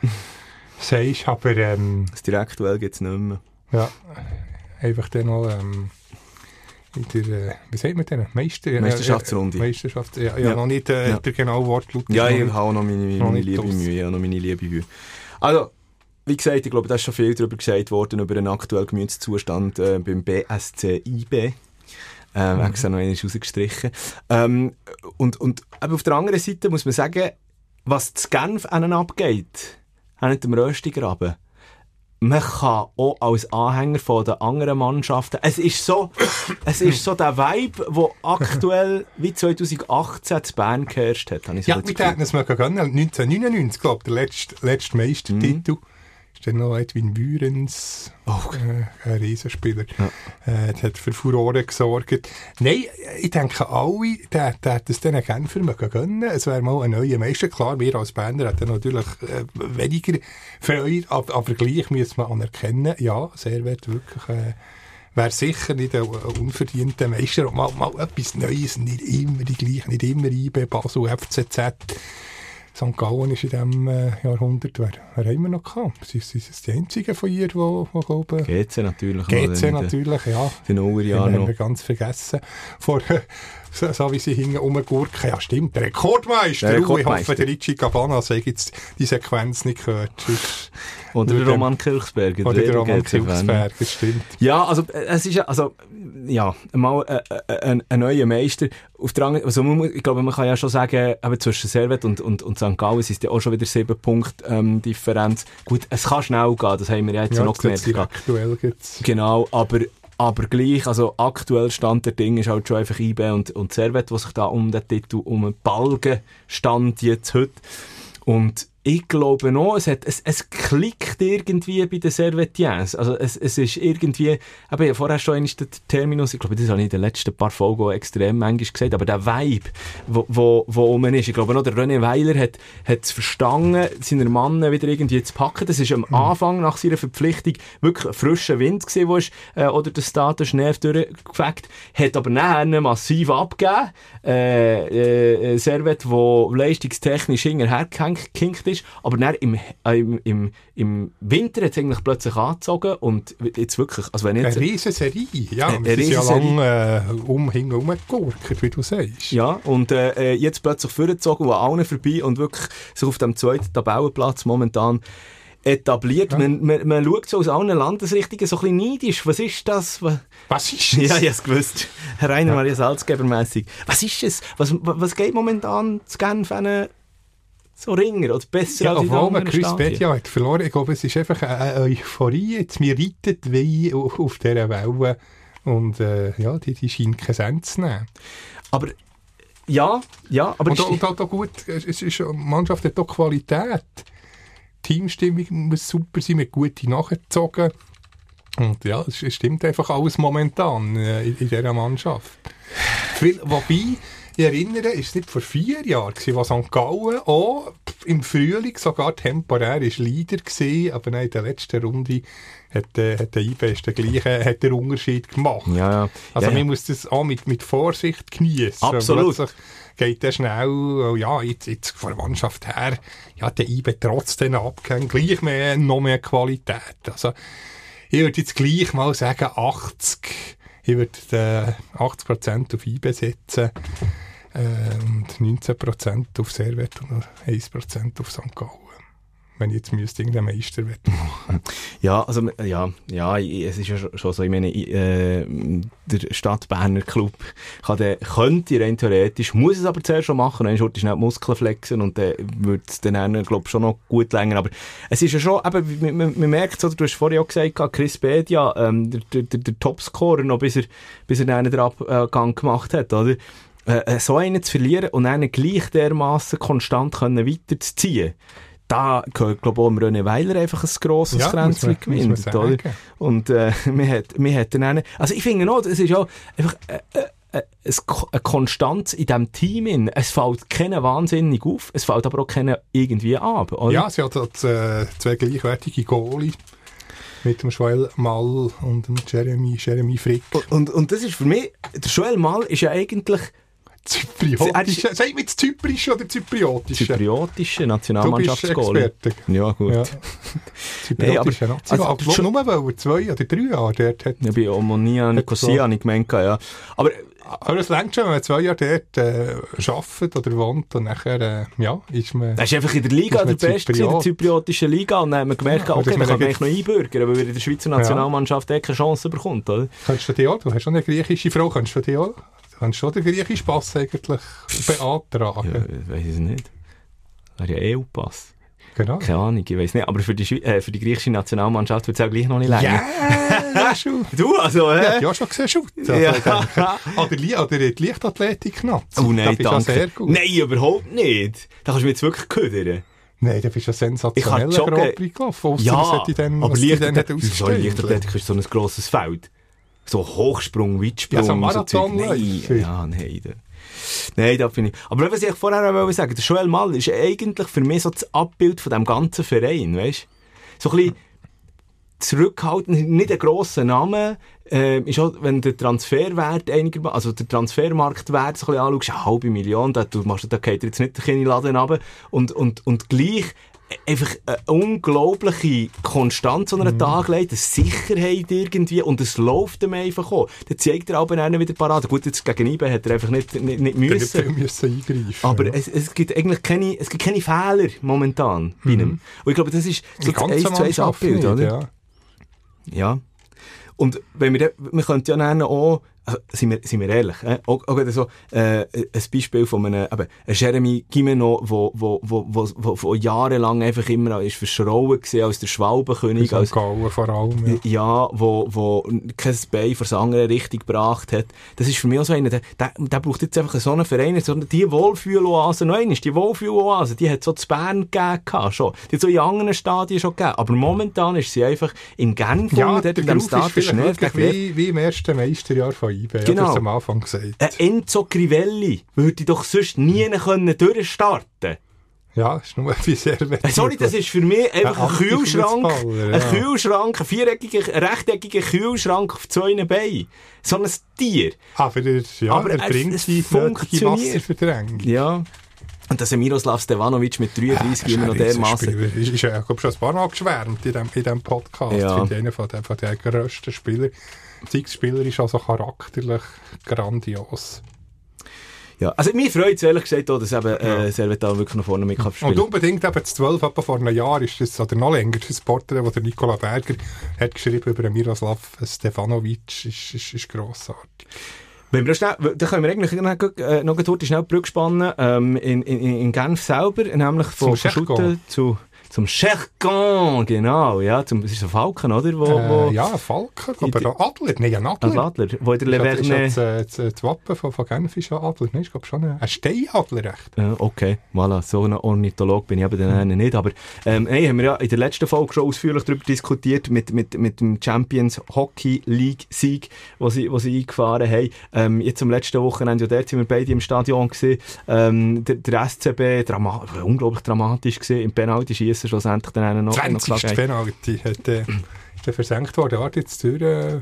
sagst, aber... Ähm, das Direktduell gibt es nicht mehr. Ja, einfach dann noch... Ähm, in der, äh, wie sagt man denn? Meister, äh, Meisterschaftsrunde. Äh, Meisterschaft, ja, ja, noch nicht äh, ja. der genaue Wortlaut. Ja, ich habe noch meine, meine liebe Mühe, ja, noch meine liebe Mühe. Also, wie gesagt, ich glaube, da ist schon viel darüber gesagt worden, über den aktuellen Gemütszustand äh, beim BSC IB. Ähm, mhm. extra noch einmal rausgestrichen. Ähm, und, und aber auf der anderen Seite muss man sagen, was zu Genf einen abgeht, auch nicht dem Röstigraben man kann auch als Anhänger von den anderen Mannschaften, es ist so, es ist so der Vibe, der aktuell wie 2018 zu Bern geherrscht hat. Habe ich so ja, wir hätten es mal gönnen. 1999, glaube ich, der letzte, letzte Meistertitel. Mhm dann noch Edwin Bürens, oh. äh, ein Riesenspieler, ja. äh, hat für Furore gesorgt. Nein, ich denke, alle, der, der hat es dann Genfer mögen gönnen. Es wäre mal ein neuer Meister. Klar, wir als Berner hätten natürlich äh, weniger Freude, aber, aber gleich müssen wir anerkennen, ja, sehr wird wirklich... Äh, wäre sicher nicht ein, ein unverdienter Meister. Mal, mal etwas Neues, nicht immer die gleichen, nicht immer IB, Basel, FCZ. St. Gallen ist in diesem äh, Jahrhundert, wer, wer haben wir noch gehabt? Sie sind die einzigen von ihr, die, die glaube GC natürlich. GC natürlich, ja. Den Nullerjahren Den haben wir ganz vergessen. Vor, so, so wie sie hingen rumgurken. Ja, stimmt, der Rekordmeister. Der Uh, ich Rekordmeister. hoffe, der Ricci Gabana hat jetzt die Sequenz nicht gehört. Oder der Roman Kirchberger. Oder der Roman das stimmt. Ja, also äh, es ist ja, also ja, mal äh, äh, ein, ein neuer Meister. Auf der anderen, also man, ich glaube, man kann ja schon sagen, eben zwischen Servet und, und, und St. Gallen ist ja auch schon wieder sieben Punkte ähm, Differenz. Gut, es kann schnell gehen, das haben wir ja jetzt Ja, noch gemerkt. direkt Duell gibt's. Genau, aber, aber gleich, also aktuell Stand der Dinge ist halt schon einfach IB und, und Servet, die sich da um den Titel, um einen Balken stand jetzt heute. Und ich glaube noch, es, hat, es, es klickt irgendwie bei den Servetiens. Also es, es ist irgendwie, eben, vorher schon einmal der Terminus, ich glaube, das habe ich in den letzten paar Folgen extrem manchmal gesagt, aber der Vibe, wo, wo, wo um ist, ich glaube noch, der René Weiler hat, hat es verstanden, seiner Mann wieder irgendwie zu packen. Das ist am Anfang nach seiner Verpflichtung wirklich frischer Wind gewesen, wo ist, äh, oder der Status Nerv durchgefegt, hat aber nachher massiv abgegeben. Äh, äh, Servet, wo leistungstechnisch hinterhergehinkt ist, aber dann im, äh, im, im, im Winter hat es eigentlich plötzlich angezogen und jetzt wirklich, also wenn Eine jetzt, riesen Serie. Ja, Eine es ist ja lange äh, um, hing umgegurkt, wie du sagst. ja, und äh, äh, jetzt plötzlich vorgezogen und an allen vorbei und wirklich sich auf dem zweiten Tabellenplatz momentan etabliert. Man, man, man schaut so aus allen Landesrichtungen so ein bisschen neidisch. Was ist das? Was, ist Ja, das? ich hab's gewusst. Herr Rainer Maria Salzgeber-mässig. Was ist es? Was, was geht momentan zu Genf einen so ringer oder besser Ja, als in obwohl man Chris? Bedia hat verloren. Ich glaube, es ist einfach eine eine Euphorie. Jetzt, wir reiten wie auf, dieser Welle. Und äh, ja, die, die scheint kein Ende zu nehmen. Aber, ja, ja, aber Und, und auch, auch gut, es ist, die Mannschaft hat auch Qualität. Die Teamstimmung muss super sein, mit guten nachgezogen. Und ja, es, stimmt einfach alles momentan äh, in, in dieser Mannschaft. Weil, wobei, ich erinnere, ist es nicht vor vier Jahren, wo St. Gallen auch im Frühling sogar temporär ist Leader war, aber in der letzten Runde hat, äh, hat der IB ist der gleiche, hat der Unterschied gemacht. ja, ja. Also ja, man muss das auch mit, mit Vorsicht genießen. Absolut. Geht der schnell, oh ja, jetzt, jetzt von der Mannschaft her, ja, der IB trotz den Abgängen gleich mehr, noch mehr Qualität. Also, ich würde jetzt gleich mal sagen, 80, ich würde äh, 80% auf IB setzen äh, und 19% auf Servet und noch 1% auf St. Gallen. Wenn ich jetzt müsste irgendeinen Meister wetten. Ja, also, ja, ja, es ist ja schon- so, ich meine, ich, äh, der Stadtberner Club kann der, könnte rein theoretisch, muss es aber zuerst schon machen, dann schnell die Muskeln flexen und dann würde es dann, glaube schon noch gut länger, aber es ist ja schon, eben, man, merkt so, du hast vorhin auch gesagt, Chris Bedia, ähm, der, der, der, der Topscorer noch, bis er, bis er dann den Abgang gemacht hat, oder? Äh, äh, so einen zu verlieren und einen gleich dermaßen konstant können weiterzuziehen, da gehört, glaube ich, auch René Weiler einfach ein grosses Ja, Kränzchen gewinnt, oder? Und äh, wir hat, wir hat dann einen, also ich finde noch, es ist auch einfach äh, äh, äh, eine Konstanz in diesem Team. In. Es fällt keiner wahnsinnig auf, es fällt aber auch keiner irgendwie ab, oder? Ja, sie hat dort, äh, zwei gleichwertige Goalie mit dem Joel Mall und dem Jeremy, Jeremy Frick. Und, und das ist für mich, der Joel Mal ist ja eigentlich Zypriotische. Sag mir jetzt Zyprische oder Zypriotische? zypriotische Nationalmannschaftsgoal. Ja, gut. Ja. Zypriotische Nazi. also, aber schon- nur weil zwei oder drei Jahre dort hat. Ja, bei Omonia Nicosia habe ich gemeint, ja. Aber Aber es längt schon, wenn man zwei Jahre dort äh, arbeitet oder wohnt und nachher, äh, ja, ist man... Er ist einfach in der Liga der Beste, in der Zypriot? zypriotischen Liga. Und dann haben wir gemerkt, Ja, okay, man kann eigentlich noch einbürgern, weil er in der Schweizer Nationalmannschaft eh keine Chance bekommt, oder? Kannst du die auch? Du hast schon eine griechische Frau, kannst du die auch? Du kannst schon den griechischen Pass eigentlich beantragen. Ja, ich weiß es nicht. Wäre ja EU-Pass. Genau. Keine Ahnung, ich weiß nicht. Aber für die, äh, für die griechische Nationalmannschaft wird es auch gleich noch nicht länger. Ja, ja, schon. Du, also, Ja, äh? ja, schon gesehen, schon. Also, Ja. Oder, Li- oder die Leichtathletik noch. Oh nein, da du ja danke. sehr gut. Nein, überhaupt nicht. Da kannst du mir jetzt wirklich ködern. Nein, da bist du ja Ich sensationell kann joggen. Grand Prix gelaufen. Ja, aber ausgestellt. Leichtathletik ist so ein grosses Feld. So Hochsprung, Weitsprung, Ja, so so Zeug. Marathonläufer. Nein, ja, nein. Da. Nein, da bin ich. Aber was ich vorher auch wollte sagen, der Joel Mal ist eigentlich für mich so das Abbild von dem ganzen Verein, weißt? So ein bisschen, zurückhaltend, nicht ein grosser Name, äh, ist auch, wenn der Transferwert einigermaßen, also der Transfermarktwert so ein bisschen anschaust, eine halbe Million, da, du machst, da geht jetzt nicht der Laden runter und, und, und gleich einfach eine unglaubliche Konstanz an einem mhm. Tag legt, eine Sicherheit irgendwie und es läuft ihm einfach auch. Dann zeigt er aber dann wieder Parade. Gut, jetzt gegen IBE hat er einfach nicht, nicht, nicht müssen. Nicht müssen eingreifen. Aber ja. es, es gibt eigentlich keine, es gibt keine Fehler momentan bei ihm. Mhm. Und ich glaube, das ist so das 1 zu 1 Abbild, oder? Ja. ja. Und wenn wir, wir könnten ja dann auch also, sind wir, sind wir ehrlich, äh? auch, auch so, äh, ein Beispiel von einem, eben, Jeremy Gimeno, wo, wo, wo, wo, wo, wo jahrelang einfach immer ist verschrauen gesehen als der Schwalbenkönig. Als Gallen vor allem, ja. ja. wo, wo kein Bein vor das andere richtig gebracht hat. Das ist für mich auch so einer, der, der, der braucht jetzt einfach so einen Verein, sondern die Wohlfühloase, noch einmal, die Wohlfühloase, die hat so zu Bern gegeben, schon. Die hat so in anderen Stadien schon gegeben. Aber momentan ist sie einfach in Genf, ja, dort in dem Stadion wie, wie im ersten Meisterjahr von IB, genau. ja, am Anfang gesagt. Ein Enzo Crivelli würde doch sonst nie können durchstarten ja, ist nur ein sehr äh, Sorry, das ist für mich einfach ein Kühlschrank, ja. ein Kühlschrank, ein viereckiger, rechteckiger Kühlschrank auf zwei Beinen. So ein Tier. Aber, er, ja, Aber er bringt es, die Wasserverdrängung. Ja. Und dass Miroslav Stevanovic mit 33 immer noch dermaßen. Ist, ist ja, glaube schon ein paar Mal geschwärmt in diesem in dem Podcast. Ja. Ich finde einer von den, von den grössten Spielern. Spieler ist also charakterlich grandios. Ja, also mir freut es ehrlich gesagt auch, dass eben äh, Servetal wirklich noch vorne mit kann Und unbedingt eben das 12, etwa vor einem Jahr ist das, oder noch länger, das Porträt, das der Nikola Berger hat geschrieben über Miroslav Stefanovic, ist, ist, ist grossartig. Wenn wir schnell, dann können wir eigentlich noch, äh, noch schnell die Brücke spannen, ähm, in, in, in Genf selber, nämlich von Schutten zu... Zum Cherkan, genau, ja, zum, das ist ein Falken, oder? Wo, äh, wo ja, ein Falken, aber ein Adler, nein, ein Adler. Ein Adler, wo in der Leverne... Das, das, das, Wappen von, von Genf ist ein Adler, nein, ich glaube schon ein, ein Steinadler, echt. Äh, okay, voilà, so ein Ornitholog bin ich aber dann mhm. nicht, aber ähm, hey, haben wir ja in der letzten Folge schon ausführlich darüber diskutiert, mit, mit, mit dem Champions Hockey League Sieg, wo sie, wo sie eingefahren haben. Ähm, jetzt am letzten Wochenende, ja, dort sind wir beide im Stadion gesehen, ähm, der, der SCB, drama unglaublich dramatisch gesehen, im Penalty er schlussendlich dann noch, 20. noch Penalty hat äh, versenkt worden. Warte, jetzt durch, äh,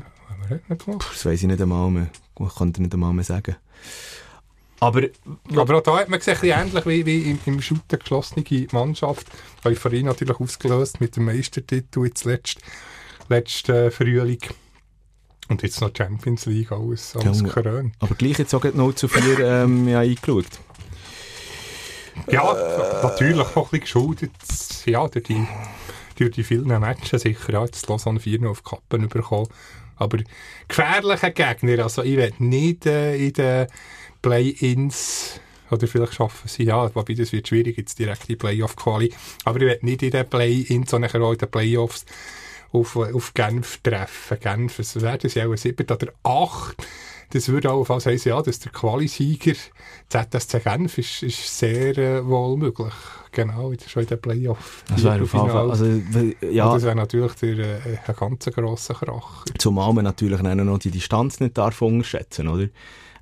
Das weiss ich nicht einmal mehr. Ich kann dir nicht einmal mehr sagen. Aber, aber auch da hat man gesehen, ähnlich wie, wie im, im Shooter geschlossene Mannschaft. Euphorie natürlich ausgelöst mit dem Meistertitel jetzt letzt, letzten äh, Frühling. Und jetzt noch Champions League, alles, alles ja, Korön. Aber gleich jetzt auch 0 zu 4 ähm, ja, eingeschaut. Ja, äh, natürlich auch ein bisschen geschuldet, ja, durch die, durch die vielen Matches sicher, ja, jetzt Lausanne 4 noch auf die Kappen bekommen. Aber gefährliche Gegner, also ich will nicht äh, in den Play-Ins oder vielleicht schaffen sie, ja, wobei das wird schwierig, jetzt direkt die Playoff-Quali, aber ich will nicht in den Play-Ins, sondern auch in den Playoffs auf, auf Genf treffen. Genf, es werden sie auch 7 oder 8 das würde auch fast heißen, ja, dass der Qualisieger ZSC Genf ist, ist sehr äh, wohl möglich. Genau, schon in den Playoff. Das wäre auf Fall, also, ja. das wäre natürlich der, äh, ein ganz grosser Krach. Zumal man natürlich noch die Distanz nicht darf unterschätzen, oder?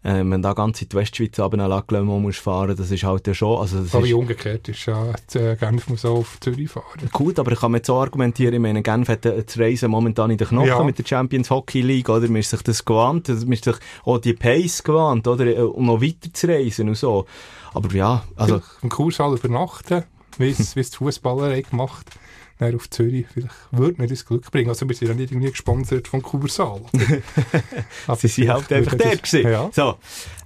Äh, wenn da ganz in die Westschweiz runterlassen muss fahren, das ist halt ja schon... Also das aber ist, umgekehrt ist ja, äh, Genf muss auch auf Zürich fahren. Gut, aber ich kann mir so argumentieren, ich meine, Genf hat das Reisen momentan in den Knochen ja. mit der Champions Hockey League, oder? Man ist sich das gewandt, man ist sich auch die Pace gewandt, oder? Um noch weiter zu reisen und so. Aber ja, also... Im Kursaal übernachten, wie es die Fußballer gemacht haben dann auf Zürich. Vielleicht würde mir das Glück bringen. Also wir sind ja nicht irgendwie gesponsert von Kursal. Sie sind halt einfach der gewesen. Ja. So,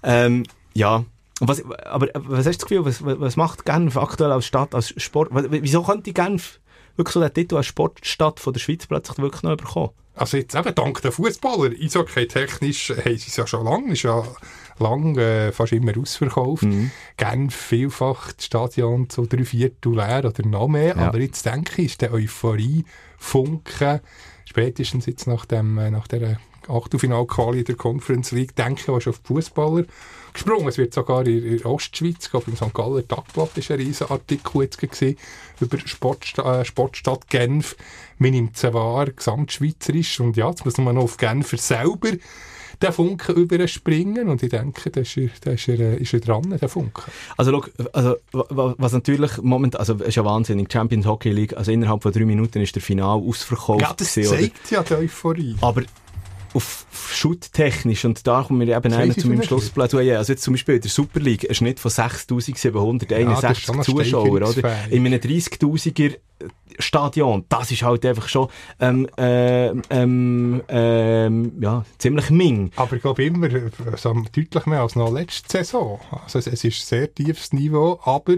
ähm, ja. Was, aber was hast du das Gefühl, was, was macht Genf aktuell als Stadt, als Sport? Wieso könnte Genf wirklich so den Titel als Sportstadt von der Schweiz plötzlich wirklich noch bekommen? Also jetzt eben dank der Fußballer, Eishockey technisch haben sie es ja schon lange, ist ja lang äh, fast immer ausverkauft. Mhm. Genf vielfach das Stadion zu drei Viertel leer oder noch mehr. Ja. Aber jetzt denke ich, ist der Euphorie, Funken, spätestens jetzt nach, dem, äh, nach der Achtelfinalquali der Conference League, denke ich auch schon auf Fußballer gesprungen. Es wird sogar in, der Ostschweiz, ich glaube im St. Galler Tagblatt ist ein riesen Artikel jetzt gesehen über Sportst äh, Sportstadt Genf. Man nimmt es wahr, gesamtschweizerisch. Und ja, jetzt muss man noch auf Genfer selber den Funken überspringen und ich denke, da ist er, da ist er, äh, ist er dran, der Funken. Also, look, also was natürlich momentan, also es ist ja wahnsinnig, Champions Hockey League, also innerhalb von drei Minuten ist der Final ausverkauft. Ja, das gewesen, zeigt oder? ja die Euphorie. Aber auf Schutt-technisch, und da kommen wir eben einer zu meinem Schlussplädoyer. Also jetzt zum Beispiel in der Super League, ein Schnitt von 6'761 ja, Zuschauer, oder? In einem 30'000er Stadion, das ist halt einfach schon ähm, äh, ähm, ähm, ja, ziemlich ming. Aber ich glaube immer also deutlich mehr als noch letzte Saison. Also es, es ist ein sehr tiefes Niveau, aber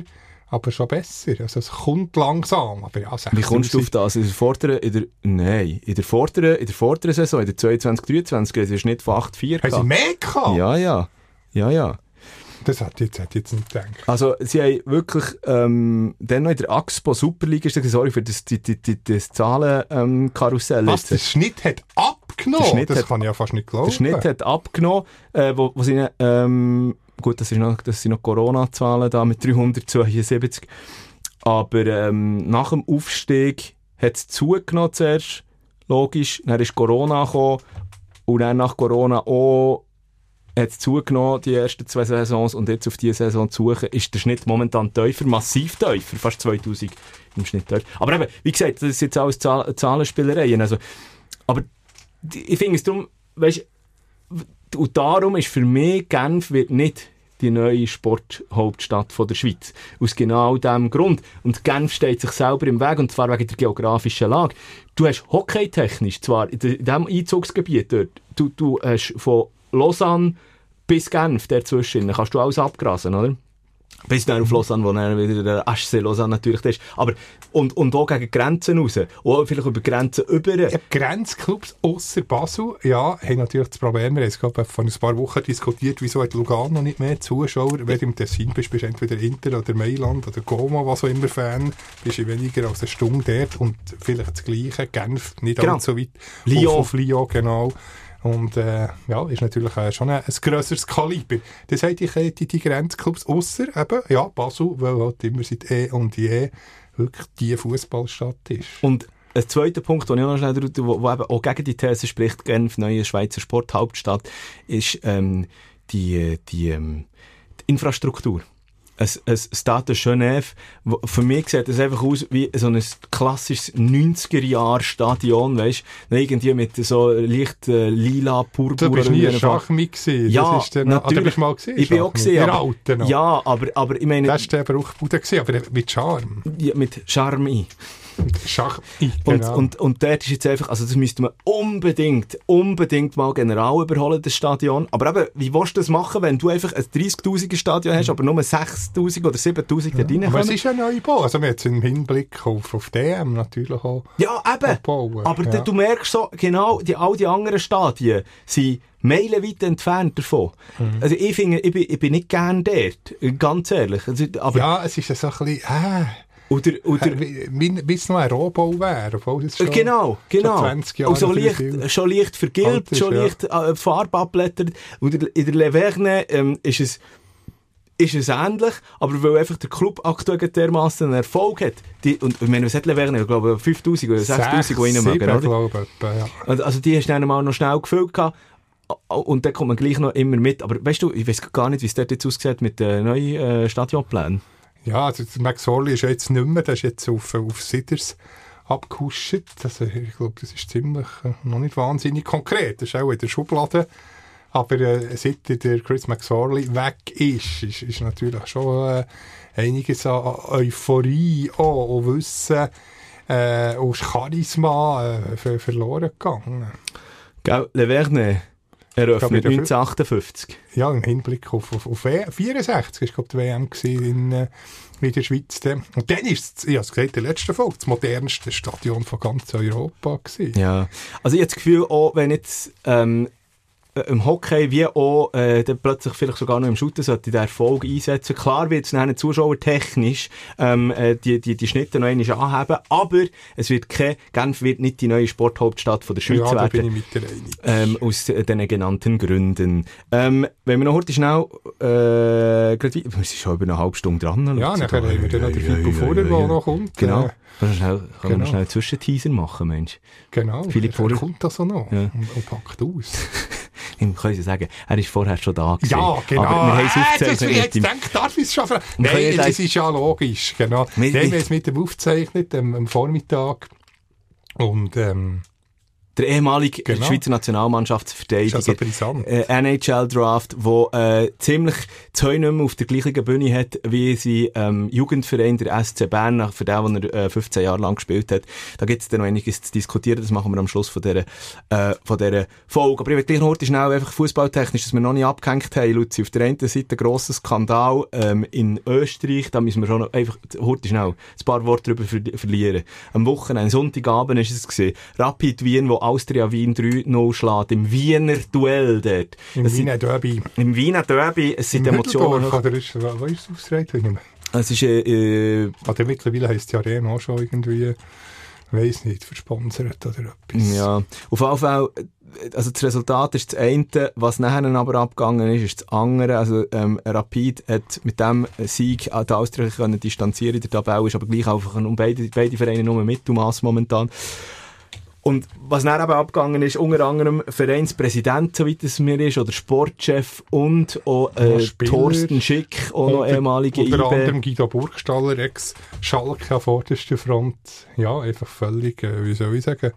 aber schon besser. Also es kommt langsam. Aber ja, Wie kommst du auf das? In der vorderen, in der, nein, in der vorderen, in der vorderen Saison, in der 22, 23, ist es nicht von 8-4 Haben sie mehr gehabt? Ja, ja. Ja, ja. Das hat jetzt, hat jetzt nicht gedacht. Also, sie haben wirklich, ähm, dann noch in der Axpo Superliga, ist sorry für das, die, die, die, das Zahlenkarussell. Ähm, Was, der Schnitt hat abgenommen? Schnitt das hat, kann ich ja fast nicht glauben. Der Schnitt hat abgenommen, äh, wo, wo sie, ähm, gut, das, ist noch, das sind noch Corona-Zahlen da mit 372, aber ähm, nach dem Aufstieg hat es zugenommen zuerst, logisch, dann ist Corona gekommen und dann nach Corona auch hat es zugenommen, die ersten zwei Saisons, und jetzt auf diese Saison zu suchen, ist der Schnitt momentan tiefer, massiv tiefer, fast 2000 im Schnitt tiefer. Aber eben, wie gesagt, das ist jetzt alles Zahl Zahlenspielereien, also, aber ich finde es darum, weißt, und darum ist für mich Genf wird nicht die neue Sporthauptstadt der Schweiz. Aus genau diesem Grund. Und Genf steht sich selber im Weg, und zwar wegen der geografischen Lage. Du hast hockeytechnisch, zwar in diesem Einzugsgebiet dort, du, du hast von Lausanne bis Genf dazwischen, kannst du alles abgrasen, oder? Bis dann auf Lausanne, wo dann wieder der HC Lausanne natürlich ist. Aber, und, und auch gegen Grenzen raus. Auch vielleicht über Grenzen über. Ja, Grenzclubs außer Basel, ja, haben natürlich das Problem. Wir haben es vor ein paar Wochen diskutiert, wieso hat Lugano nicht mehr Zuschauer. Wenn du im Tessin bist, bist du entweder Inter oder Mailand oder Goma, was auch immer Fan. Bist du weniger als eine Stunde dort und vielleicht das Gleiche. Genf, nicht genau. allzu weit. Lyon. Auf, auf Lyon, genau. Und äh, ja, ist natürlich äh, schon ein, ein grösseres Kaliber. Das heißt, ich die, die Grenzclubs außer eben, ja, Basel, weil halt immer seit eh und je wirklich die Fußballstadt ist. Und ein zweiter Punkt, den ich noch schnell, wo, wo auch gegen die These spricht, Genf, neue Schweizer Sporthauptstadt, ist ähm, die, die, ähm, die Infrastruktur ein, ein Stade Genève. Für mich sieht das einfach aus wie so ein klassisches 90er-Jahr-Stadion, weißt du? Irgendwie mit so leicht äh, lila, purpur. Du bist nie Schachmi gewesen. Ja, das ist dann, natürlich. bist mal gesehen, ich bin auch gesehen. Aber, Alten ja, aber, aber ich meine... Das war der Bruchbude, aber mit Charme. Ja, mit Charme. Schach. Genau. Und, und, und dort ist jetzt einfach, also das müsste man unbedingt, unbedingt mal general überholen, das Stadion. Aber eben, wie willst du das machen, wenn du einfach ein 30.000er Stadion hast, aber nur 6.000 oder 7.000 ja. da rein Aber es ist ja Neubau. Also wir jetzt im Hinblick auf, auf DM natürlich auch Ja, eben. Bauen. Aber ja. du merkst so, genau, die, all die anderen Stadien sind meilenweit entfernt davon. Mhm. Also ich finde, ich bin, ich bin nicht gern dort, ganz ehrlich. Also, aber ja, es ist so ein bisschen, äh, oder, oder, wie es noch ein Rohbau wäre, obwohl es schon, genau, genau. schon 20 Jahre Und so leicht, schon leicht vergilbt, schon ja. leicht äh, Farbe abblättert. Und in der Leverne ähm, ist es ist es ähnlich, aber weil einfach der Club aktuell dermaßen einen Erfolg hat, die, und ich meine, was hat Leverne, ich glaube 5000 oder 6000 die reinmachen, oder? Glaube, ja. Also die hast du dann mal noch schnell gefüllt gehabt, und dann kommt man gleich noch immer mit, aber weißt du, ich weiß gar nicht, wie es dort jetzt aussieht mit den neuen äh, Stadionplänen. Ja, also Max Orley ist jetzt nicht mehr, der ist jetzt auf, auf Sidders abgehuscht. Also ich glaube, das ist ziemlich äh, noch nicht wahnsinnig konkret. Das ist auch in der Schublade. Aber äh, seit der Chris McSorley weg ist, ist, ist natürlich schon äh, einiges an Euphorie auch, und Wissen äh, und Charisma äh, ver verloren gegangen. Gell, Le Verne eröffnet 1958. Ja, im Hinblick auf, auf, auf 64 ist glaube die WM in, äh, in der Schweiz. Und dann ist es, ich habe es gesagt, der letzte Folge, das modernste Stadion von ganz Europa gewesen. Ja, also ich habe das Gefühl, auch wenn jetzt ähm, äh, im Hockey wie auch äh, dann plötzlich vielleicht sogar noch im Shooter sollte der Erfolg einsetzen. Klar wird es dann Zuschauer technisch ähm, äh, die, die, die Schnitte noch einmal anheben, aber es wird kein, Genf wird nicht die neue Sporthauptstadt von der Schweiz ja, werden. bin ich mit der ähm, aus äh, den genannten Gründen. Ähm, wenn wir noch heute schnell, äh, grad, wir sind schon über eine halbe Stunde dran. Ja, nachher haben wir dann noch den Fippo Vorer, der noch kommt. Genau. Äh, kann schnell, kann genau. schnell Zwischenteaser machen, Mensch. Genau. Philipp Vorer kommt da so noch ja. und, und packt aus. Ich kann Sie sagen, er ist vorher schon da gewesen. Ja, genau. Aber wir haben es äh, aufgezeichnet das, ich jetzt gedacht, darf ich es schon fragen? Wir können Nein, ja das da- ist ja logisch, genau. Wir- Wir haben es mit dem aufgezeichnet, am, am Vormittag. Und, ähm, Der ehemalige Genau. Schweizer Nationalmannschaftsverteidiger. ist also äh, NHL-Draft, wo äh, ziemlich zwei nicht mehr auf der gleichen Bühne hat, wie sie ähm, Jugendverein der SC Bern, nach- für den, den er äh, 15 Jahre lang gespielt hat. Da gibt es dann noch einiges zu diskutieren, das machen wir am Schluss von dieser, äh, von dieser Folge. Aber ich will gleich noch schnell einfach fußballtechnisch, dass wir noch nicht abgehängt haben, Luzi. Auf der einen Seite ein grosser Skandal ähm, in Österreich, da müssen wir schon einfach heute schnell ein paar Worte darüber ver verlieren. Am Wochenende, Sonntagabend ist es gesehen, Rapid Wien, wo Austria Wien 3-0 schlägt, im Wiener Duell dort. Im Es Wiener Derby. im Wiener Derby, es sind Im Emotionen. Oder ist, wo ist es ausgetragen? Es ist, äh, äh, Oder mittlerweile heisst die Arena auch schon irgendwie, weiss nicht, versponsert oder etwas. ja, auf jeden Fall, äh, also das Resultat ist das eine, was nachher aber abgegangen ist, ist das andere. Also, ähm, Rapid hat mit dem Sieg an der Austria können distanzieren in der Tabelle, ist aber gleich einfach um beide, beide Vereine nur Mittelmaß momentan. Und was dann eben abgegangen ist, unter anderem Vereinspräsident, soweit es mir ist, oder Sportchef und auch Ja, äh. Thorsten Schick, auch noch ehemalige Unter IB. anderem Guido Burgstaller, Ex-Schalke an vorderster Front. Ja, einfach völlig, äh, wie soll ich sagen,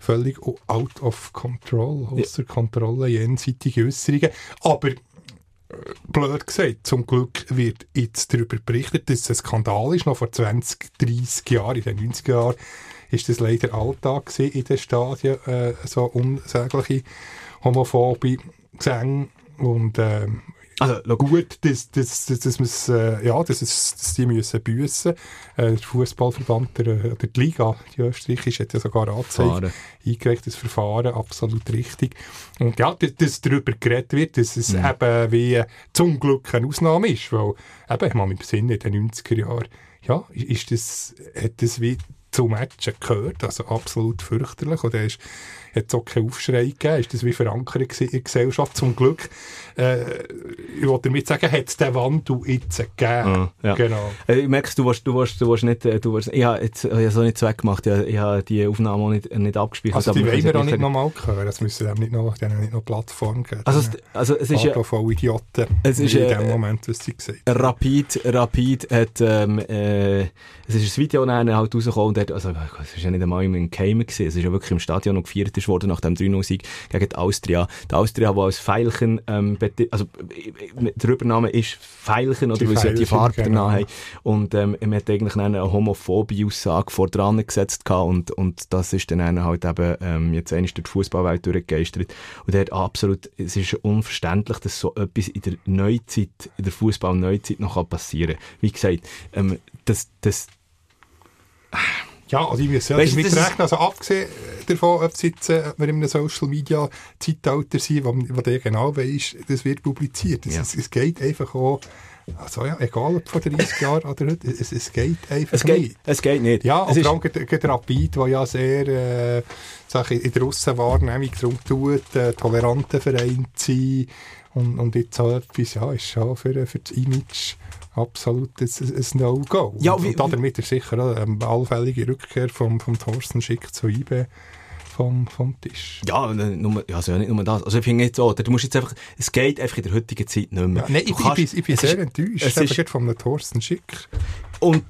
völlig out of control, außer Kontrolle, jenseitige Äußerungen. Aber, äh, blöd gesagt, zum Glück wird jetzt darüber berichtet, dass es ein Skandal ist. Noch vor 20, 30 Jahren, in den 90er Jahren, ist das leider Alltag in den Stadien, äh, so unsägliche homophobe Gesänge. Und, ähm, Also, gut, dass, dass, dass, dass, man's, äh, ja, dass, dass die müssen büssen. Äh, der Fußballverband, der, äh, der die Liga, die österreichische, hat ja sogar angezeigt, Verfahren. eingereichtes Verfahren, absolut richtig. Und ja, dass, dass darüber geredet wird, dass es Mhm. eben wie äh, zum Glück eine Ausnahme ist, weil eben, ich meine, im Sinne in den 90er Jahren, ja, ist das, hat das wie zu Matchen gehört, also absolut fürchterlich. Und da ist, hat es auch keinen Aufschrei gegeben, ist das wie verankert in der Gesellschaft. Zum Glück, äh, ich wollte damit sagen, hat es den Wandel jetzt gegeben. Ah, ja. Genau. Äh, Ich merke, du willst, du willst, du willst nicht, äh, du willst, ich habe jetzt, ich habe so nicht zweckgemacht, ich habe, ich habe die Aufnahme auch nicht, nicht abgespeichert. Also die wollen wir auch ich- nicht nochmal hören, das müssen dem nicht noch, denen nicht noch Plattform geben. Also, es, also es ist voll Idioten, es ist, in äh, dem Moment, was sie gesagt Rapid, Rapid hat, ähm, äh, es ist ein Video nachher halt rausgekommen und hat, also, es ist ja nicht einmal im Geheimen gewesen, es ist ja wirklich im Stadion noch gefeiert ist worden nach dem 3-0-Sieg gegen die Austria. Die Austria, die als Veilchen, ähm, also, äh, äh, der Übername ist Veilchen, oder Die weil sie ja die Farbe genau. danach haben. Und, ähm, man hat eigentlich eine homophobe Aussage vor dran gesetzt gehabt und, und das ist dann halt eben, ähm, jetzt eigentlich durch die Fußballwelt durchgegeistert. Und er hat absolut, es ist unverständlich, dass so etwas in der Neuzeit, in der Fußball-Neuzeit noch passieren kann. Wie gesagt, ähm, das, das, Ja, also ich muss du, damit rechnen, also abgesehen davon, ob, jetzt, äh, wir in einem Social Media Zeitalter sind, wo, wo der genau weiss, das wird publiziert. Es, Ja. es geht einfach auch, also ja, egal ob vor 30 Jahren oder heute, es, es geht einfach es, geht, nicht. es geht nicht. Ja, es und vor allem gerade- Rapid, der ja sehr äh, ich, in der Russenwahrnehmung darum tut, äh, toleranter Verein zu sein. Und, und jetzt so etwas, ja, ist schon für, für das Image absolut ein, ein No-Go. Ja, und, wie- und damit ist sicher eine allfällige Rückkehr vom, vom Thorsten Schick zu IB vom, vom Tisch. Ja, äh, nur, ja, also ja, nicht nur das. Also ich finde jetzt auch, du musst jetzt einfach, es geht einfach in der heutigen Zeit nicht mehr. Ja, nein, ich, kannst- ich, bin, ich bin sehr ist- enttäuscht. es ist- von einem Thorsten Schick. Und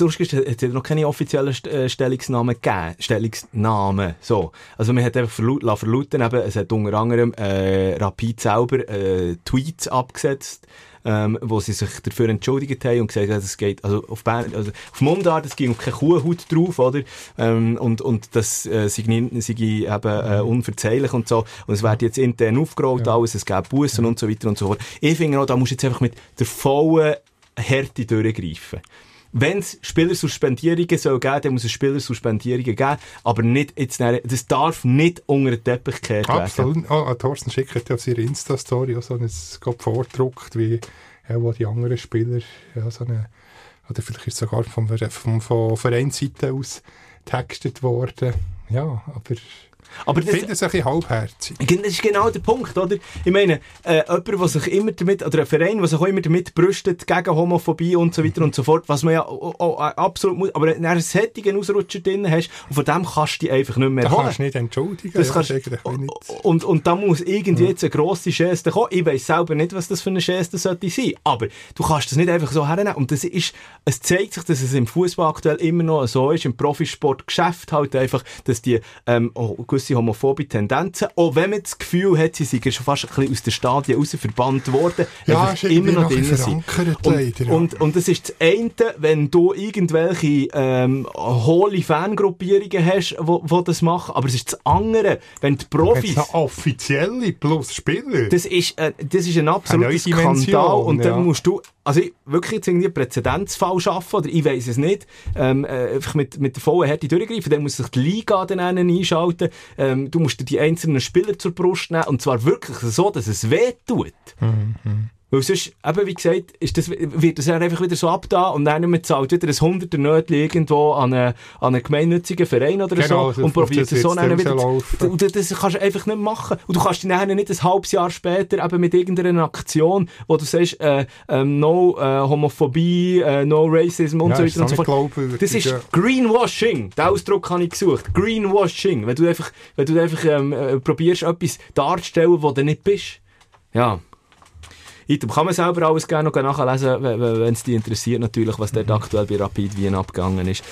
Lustige ist, es hat noch keine offiziellen äh, Stellungsnamen gegeben. Stellungsnamen. So. Also man hat einfach verlaut, verlauten, eben, es hat unter anderem, äh, Rapid selber, äh, Tweets abgesetzt, ähm, wo sie sich dafür entschuldigt haben und gesagt haben, es geht, also auf Bern, also auf Mundart, es ging keine Kuhhaut drauf, oder? Ähm, und, und das, äh, sei, sei eben, äh, unverzeihlich und so. Und es wird jetzt intern aufgerollt, Ja. alles, es gibt Bussen und so weiter und so fort. Ich finde auch, da musst du jetzt einfach mit der vollen Härte durchgreifen. Wenn es Spielersuspendierungen soll geben, dann muss es Spielersuspendierungen geben, aber nicht jetzt, das darf nicht unter den Teppich gekehrt werden. Absolut. Oh, Thorsten Schick hat ja auf seiner Insta-Story auch so ein Gott vordruckt, wie ja, wo die anderen Spieler, ja, so eine, oder vielleicht ist es sogar vom, vom, von Vereinsseite aus textet worden. Ja, aber Aber Ich das, finde es ein bisschen halbherzig. Das ist genau der Punkt, oder? Ich meine, äh, jemand, der sich immer damit, oder ein Verein, der sich auch immer damit brüstet, gegen Homophobie und so weiter und so fort, was man ja auch, äh, absolut muss, aber wenn du einen sättigen Ausrutscher drin hast, und von dem kannst du dich einfach nicht mehr Da holen. kannst du nicht entschuldigen. Das ja, kannst, nicht. und, und da muss irgendwie jetzt eine grosse Geste kommen. Ich weiss selber nicht, was das für eine Geste sollte sein. Aber du kannst das nicht einfach so hernehmen. Und das ist, es zeigt sich, dass es im Fußball aktuell immer noch so ist, im Profisportgeschäft halt einfach, dass die, ähm, oh, gewisse homophobe Tendenzen, auch wenn man das Gefühl hat, sie sind schon fast ein bisschen aus der Stadien rausverbannt worden, Ja, einfach immer noch drin sind. Und, leider, ja. und, und das ist das eine, wenn du irgendwelche ähm, hohle Fangruppierungen hast, wo, wo das machen, aber es ist das andere, wenn die Profis... Jetzt offizielle plus Spieler. Das ist, äh, das ist ein absoluter Skandal. Und dann ja. musst du, also ich, wirklich jetzt irgendwie einen Präzedenzfall schaffen, oder ich weiss es nicht, ähm, äh, einfach mit, mit der vollen Härte durchgreifen. Dann muss sich die Liga dann einen einschalten. Ähm, du musst dir die einzelnen Spieler zur Brust nehmen. Und zwar wirklich so, dass es weh tut. Mhm. Weil sonst, eben wie gesagt, ist das, wird das dann einfach wieder so abda und dann man zahlt wieder ein hunderter Nötchen irgendwo an einen, an einen gemeinnützigen Verein oder Genau, so und probiert das es so dann wieder zu- und das kannst du einfach nicht machen. Und du kannst dann nicht ein halbes Jahr später eben mit irgendeiner Aktion, wo du sagst, äh, ähm, no äh, Homophobie, äh, no Racism und Ja, so weiter und so fort. Das ist ja. Greenwashing. Den Ausdruck habe ich gesucht. Greenwashing. Wenn du einfach, wenn du einfach ähm, äh, probierst, etwas darzustellen, wo du nicht bist. Ja. Item kann man selber alles gerne noch nachlesen, wenn es dich interessiert, natürlich, was dort aktuell bei Rapid Wien abgegangen ist.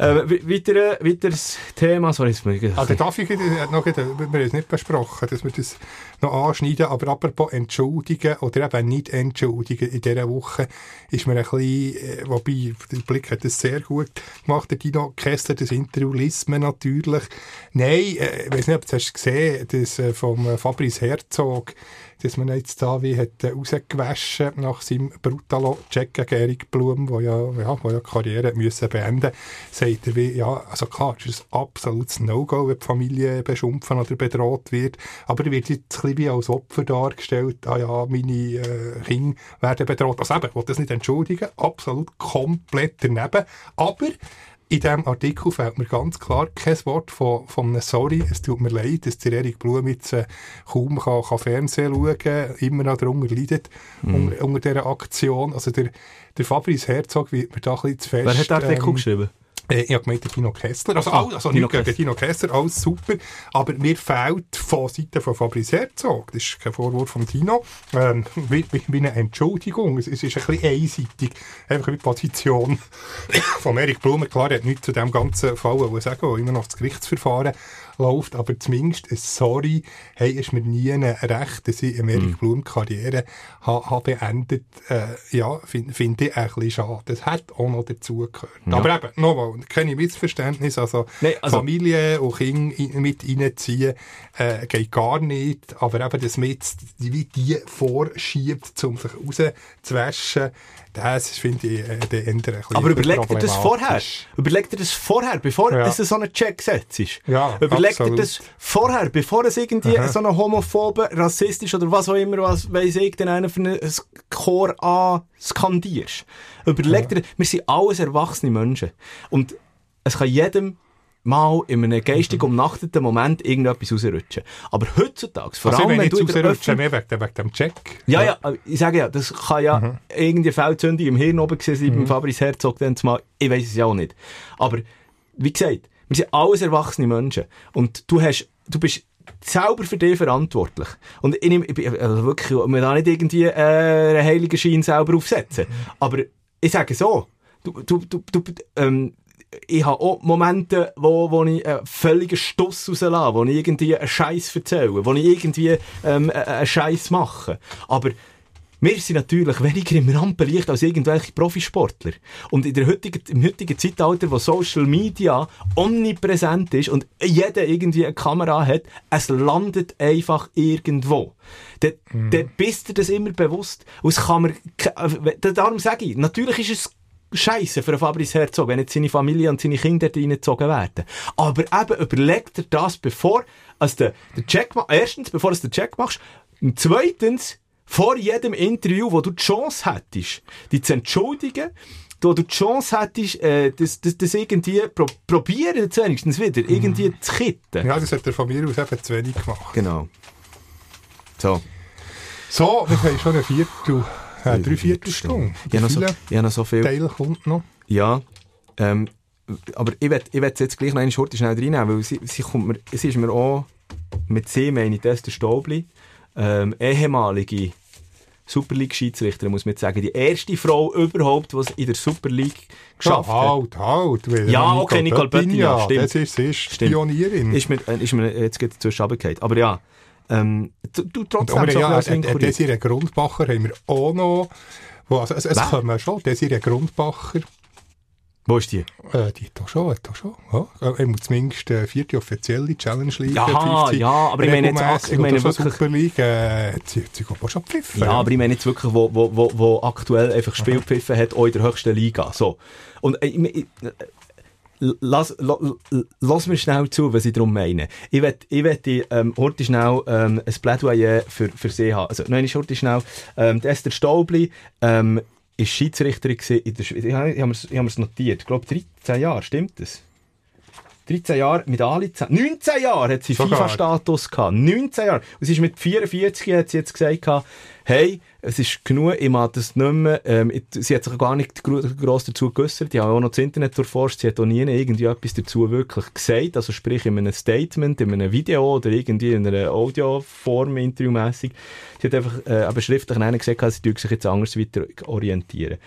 Äh, we- weiter, weiteres Thema, sorry, jetzt muss ich... Der darf ich noch, wir haben es nicht besprochen, dass wir das noch anschneiden, aber apropos entschuldigen oder eben nicht entschuldigen, in dieser Woche ist mir ein bisschen, äh, wobei, der Blick hat das sehr gut gemacht, der Dino Kessler, das Interview liest man natürlich. Nein, äh, ich weiß nicht, ob du es gesehen hast, das äh, vom Fabrice Herzog, dass man jetzt da wie hat äh, rausgewaschen nach seinem Brutalo-Check gegen Erik Blum, der ja, ja, wo ja Karriere müssen beenden sagt er wie, ja, also klar, es ist ein absolutes No-Go, wenn die Familie beschumpfen oder bedroht wird, aber er wird jetzt ein bisschen wie als Opfer dargestellt, ah ja, meine äh, Kinder werden bedroht. Also eben, ich will das nicht entschuldigen, absolut komplett daneben, aber in diesem Artikel fällt mir ganz klar kein Wort von, von einem Sorry. Es tut mir leid, dass der Erik Blum jetzt äh, kaum kann, kann Fernsehen schauen kann, immer noch darunter leidet, unter, unter dieser Aktion. Also der, der Fabrice Herzog wird mir da ein bisschen zu fest... Wer hat den Artikel ähm, geschrieben? Äh, ich habe gemeint, der Dino Kessler. Also, Ah, also gegen Kessler. Dino Kessler, alles super. Aber mir fehlt von Seiten von Fabrice Herzog, das ist kein Vorwurf von Dino, ähm, wie, wie, eine Entschuldigung. Es, es ist ein bisschen einseitig. Einfach die Position von Erik Blumer. Klar, er hat nichts zu dem ganzen Fall sagen, immer noch das Gerichtsverfahren läuft, aber zumindest ein Sorry, hey, ist mir nie Recht, dass ich eine Erik Blum Karriere ha, ha beendet, äh, ja, finde find ich ein bisschen schade. Das hat auch noch dazugehört. Aber eben, nochmal, keine Missverständnis, also, Nein, also- Familie und Kinder in- mit reinziehen, äh, geht gar nicht, aber eben, dass man jetzt die, wie die vorschiebt, um sich rauszuwaschen, das finde ich äh, ein bisschen Aber überleg dir das vorher. Überleg dir das vorher, bevor Ja. es so einen Check setzt. Ja, Überleg absolut. dir das vorher, bevor es irgendwie so einen homophoben, rassistisch oder was auch immer, was weiss ich, den einen für einen Chor anskandierst. Überleg dir, wir sind alles erwachsene Menschen. Und es kann jedem mal in einem geistig Mhm. umnachteten Moment irgendetwas rausrutschen. Aber heutzutage, vor Also, allem wenn ich du jetzt in der rausrutsche, mehr wegen, wegen dem Check. ja, ja, aber ich sage ja, das kann ja Mhm. irgendwie Feldzünde im Hirn oben gewesen sein, beim Fabrice Herzog dann zumal. Ich weiß es ja auch nicht. Aber, wie gesagt, wir sind alles erwachsene Menschen. Und du hast, du bist selber für dich verantwortlich. Und ich, nehme, ich bin also wirklich, man da nicht irgendwie äh, einen heiligen Schein selber aufsetzen. Aber ich sage so, du, du, du, du ähm, ich habe auch Momente, wo, wo ich einen völligen Stuss rauslasse, wo ich irgendwie einen Scheiß erzähle, wo ich irgendwie ähm, einen einen Scheiß mache. Aber wir sind natürlich weniger im Rampenlicht als irgendwelche Profisportler. Und in der heutigen, im heutigen Zeitalter, wo Social Media omnipräsent ist und jeder irgendwie eine Kamera hat, es landet einfach irgendwo. Dann, dann bist du das immer bewusst. Und kann man, äh, darum sage ich, natürlich ist es Scheiße für Fabrice Herzog, wenn jetzt seine Familie und seine Kinder reingezogen werden. Aber eben überleg dir das, bevor als der, der Check Erstens, bevor du den Check machst. Und zweitens, vor jedem Interview, wo du die Chance hättest, dich zu entschuldigen, wo du die Chance hättest, äh, das, das, das irgendwie pro, probieren, jetzt wenigstens wieder, irgendwie zu kitten. Ja, das hat er von mir aus eben zu wenig gemacht. Genau. So. So, wir haben schon eine Viertel, äh, drei Viertelstunde. Noch, so, habe noch so viel. Teil kommt noch. Ja. Ähm, aber ich will, ich jetzt gleich noch eine Schurte schnell reinnehmen, weil sie, sie kommt mir, sie ist mir auch, mit sie meine ich Esther Stobli, ähm, ehemalige Super League Schiedsrichterin, muss man jetzt sagen. Die erste Frau überhaupt, die es in der Super League geschafft ja, hat. halt, halt. Ja, okay, Nicole Pöttinger, stimmt. Das ist, sie ist. Pionierin. Ist mir, äh, ist mir jetzt geht zwischen runtergefallen. Aber ja, ähm, du, trotzdem Aber so ja, ein bisschen äh, äh, Desiree Grundbacher haben wir auch noch. Wo, also, es, es kommen schon. Desiree Grundbacher, Wo ist die? äh, die hat doch schon, hat schon. Ja, äh, eben zumindest äh, vierte offizielle Challenge League. 50 ja, aber ich meine jetzt- ich meine so wirklich- Super League, äh, sie, sie auch schon pfiffen. Ja, aber ich meine jetzt wirklich, wo, wo, wo, wo aktuell einfach Spielpfiffen hat, auch in der höchsten Liga. So. Und äh, ich, ich, lass, la- la- lass mir schnell zu, was ich darum meine. Ich will, ich ähm, heute schnell ähm, ein Plädoyer für, für sie haben. Also, nein, ich heute schnell. Ähm, Esther Staubli ähm, ist Schiedsrichterin in der Schweiz. Ich, habe- ich es notiert. Ich glaube, 13 Jahre, stimmt das? 13 Jahre mit Ali zusammen. 19 Jahre hat sie. FIFA-Status gehabt. 19 Jahre. Und sie ist mit 44 hat sie jetzt gesagt hey, es ist genug, ich mag das nicht mehr. Ähm, ich- sie hat sich gar nicht gro- gross dazu geäussert. Die haben auch noch das Internet durchforscht. Sie hat auch nie irgendwie etwas dazu wirklich gesagt. Also sprich in einem Statement, in einem Video oder irgendwie in einer Audioform, interviewmässig. Sie hat einfach äh, aber schriftlich einen gesagt, sie tue sich jetzt anders weiter orientieren.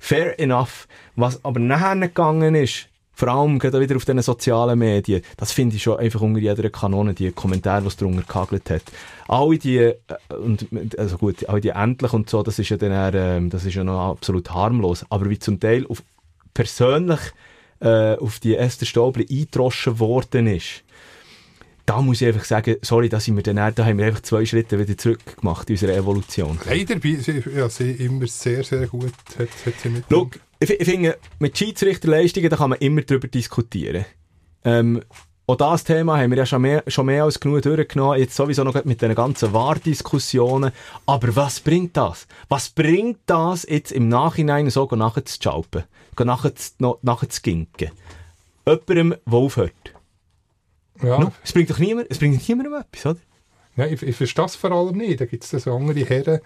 Fair enough. Was aber nachher gegangen ist, vor allem gerade wieder auf diesen sozialen Medien, das finde ich schon einfach unter jeder Kanone, die Kommentare, die es drunter gehagelt hat. Alle die, äh, und, also gut, alle die endlich und so, das ist ja dann eher, ähm, das ist ja noch absolut harmlos, aber wie zum Teil auf, persönlich äh, auf die Esther Staubli eingetroschen worden ist, da muss ich einfach sagen, sorry, da sind wir dann, da haben wir einfach zwei Schritte wieder zurück gemacht in unserer Evolution. Leider ja, sie immer sehr, sehr gut. Hat, hat sie mit ich, fi- ich finde, mit Schiedsrichterleistungen, da kann man immer drüber diskutieren. Ähm, auch das Thema haben wir ja schon mehr, schon mehr als genug durchgenommen, jetzt sowieso noch mit den ganzen Wahrdiskussionen. Aber was bringt das? Was bringt das jetzt im Nachhinein so nachher zu schalpen? Nachher zu, nachher zu ginken? Jemandem, der aufhört. ja, No? Es bringt doch niemand, es bringt niemandem etwas, oder? Ja, ich, ich verstehe das vor allem nicht. Da gibt es so andere Herren,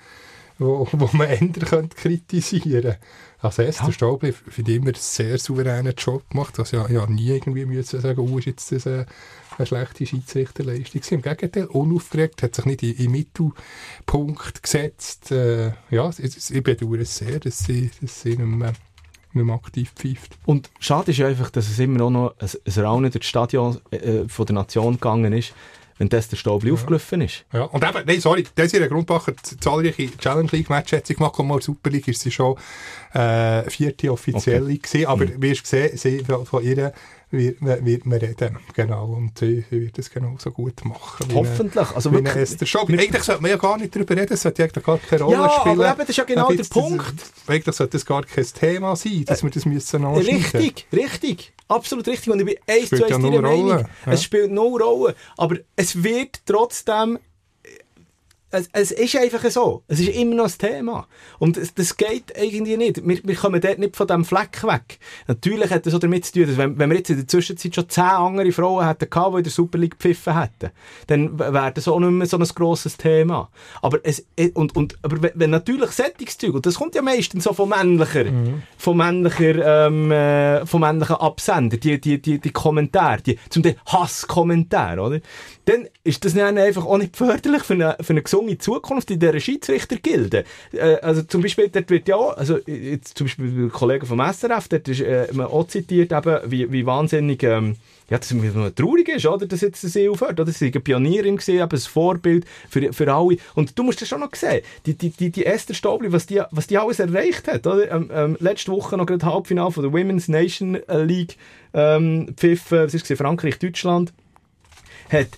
wo, wo man ändern könnte kritisieren Also Esther Ja. Staubli ich immer einen sehr souveränen Job gemacht. Also ja, ja nie irgendwie müssen sagen, oh, ist jetzt das eine, eine schlechte Schiedsrichterleistung. Im Gegenteil, unaufgeregt, hat sich nicht in, in Mittelpunkt gesetzt. Äh, ja, ich, ich bedauere es sehr, dass sie, dass sie nicht, mehr, nicht mehr aktiv pfeift. Und schade ist ja einfach, dass es immer auch noch ein, ein Raunen durch das Stadion äh, von der Nation gegangen ist, wenn das der Staubli aufgelaufen ist. Ja, und eben, nein, sorry, Desiree Grundbacher hat zahlreiche Challenge League Matches hat sie gemacht, und mal Super League ist sie schon äh, vierte offizielle Okay. gewesen, aber wie hast gesehen, sie, von von ihr wird, wird man reden, genau, und sie, wird das genauso gut machen. wie eine- Hoffentlich. Also wirklich. Esther. Eigentlich sollte man ja gar nicht darüber reden, es sollte eigentlich gar keine Rolle Ja, aber spielen. eben, das ist ja genau Aber der jetzt, das- Punkt. Eigentlich sollte das gar kein Thema sein, dass wir das müssen anschneiden. Richtig, richtig. Absolut richtig. Und ich bin eins zu eins ja deiner Meinung. Rolle, ja. Es spielt null Rolle. Aber es wird trotzdem es, es ist einfach so. Es ist immer noch ein Thema. Und es, das geht irgendwie nicht. Wir, wir kommen dort nicht von diesem Fleck weg. Natürlich hat das auch damit zu tun, dass wenn, wenn wir jetzt in der Zwischenzeit schon zehn andere Frauen hätten gehabt, die in der Super League gepfiffen hätten, dann wäre das auch nicht mehr so ein grosses Thema. Aber es, und, und, aber wenn, natürlich Sättigungszeug, und das kommt ja meistens so von männlicher, von männlicher, ähm, äh, von männlichen Absender, die, die, die, die Kommentare, die, zum Teil Hasskommentare, oder? Dann ist das dann einfach auch nicht förderlich für eine, für eine gesunde Zukunft in dieser Schiedsrichtergilde. Äh, also zum Beispiel, dort wird ja also jetzt zum Beispiel der Kollege vom SRF, dort ist äh, man auch zitiert eben, wie, wie wahnsinnig, ähm, ja, das ist traurig ist, oder, dass jetzt sie aufhört, oder? Sie war eine Pionierin eben ein Vorbild für, für alle. Und du musst das schon noch sehen, die, die, die, die Esther Stobli, was die, was die alles erreicht hat, oder? Ähm, ähm, letzte Woche noch gerade Halbfinale von der Women's Nation League, ähm, Pfiff, äh, was ist Frankreich, Deutschland, hat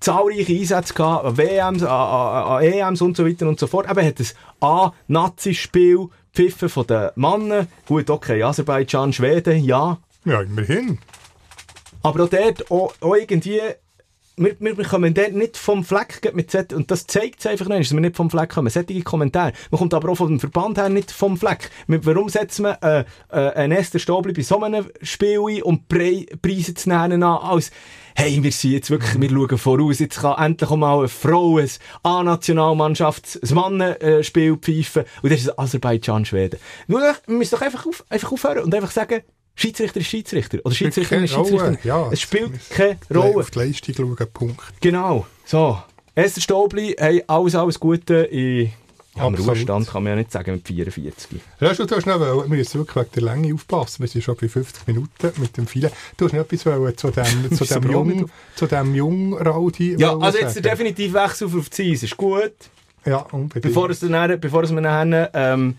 zahlreiche Einsätze gehabt, an WMs, an, an, an EMs und so weiter und so fort. Eben hat es A, Nazi-Spiel, Pfiffen von den Männern, gut, okay, Aserbaidschan, Schweden, ja, Ja, immerhin. aber auch dort, auch, auch irgendwie, wir, wir, wir kommen dort nicht vom Fleck mit Z und das zeigt es einfach noch, dass wir nicht vom Fleck kommen. Sättige Kommentare. Man kommt aber auch vom Verband her nicht vom Fleck. Warum setzen wir äh, äh, einen Esther Stobli bei so einem Spiel ein und Pre Preise zu nennen als hey, wir sind jetzt wirklich, wir schauen voraus, jetzt kann endlich mal eine Frau, ein A-Nationalmannschaft, ein Mannenspiel pfeifen und das ist Aserbaidschan, Schweden. Wir müssen doch einfach, auf, einfach aufhören und einfach sagen, Schiedsrichter ist Schiedsrichter. Oder Schiedsrichterin ist Schiedsrichter. Ja, es spielt keine Rolle. Auf die Leistung schauen, Punkt. Genau. So. Esther Stobli, hey, alles, alles Gute in am Ruhestand kann man ja nicht sagen mit 44. Ja, du hast noch, wir müssen wirklich wegen der Länge aufpassen. Wir sind schon bei 50 Minuten mit dem Filet. Du hast noch etwas wollen zu dem, zu dem Jung, zu dem Jung Raudi. Ja, also jetzt der definitiv Wechsel auf die Eis ist gut. Ja, unbedingt. Bevor es, dann, bevor es wir nachher, ähm,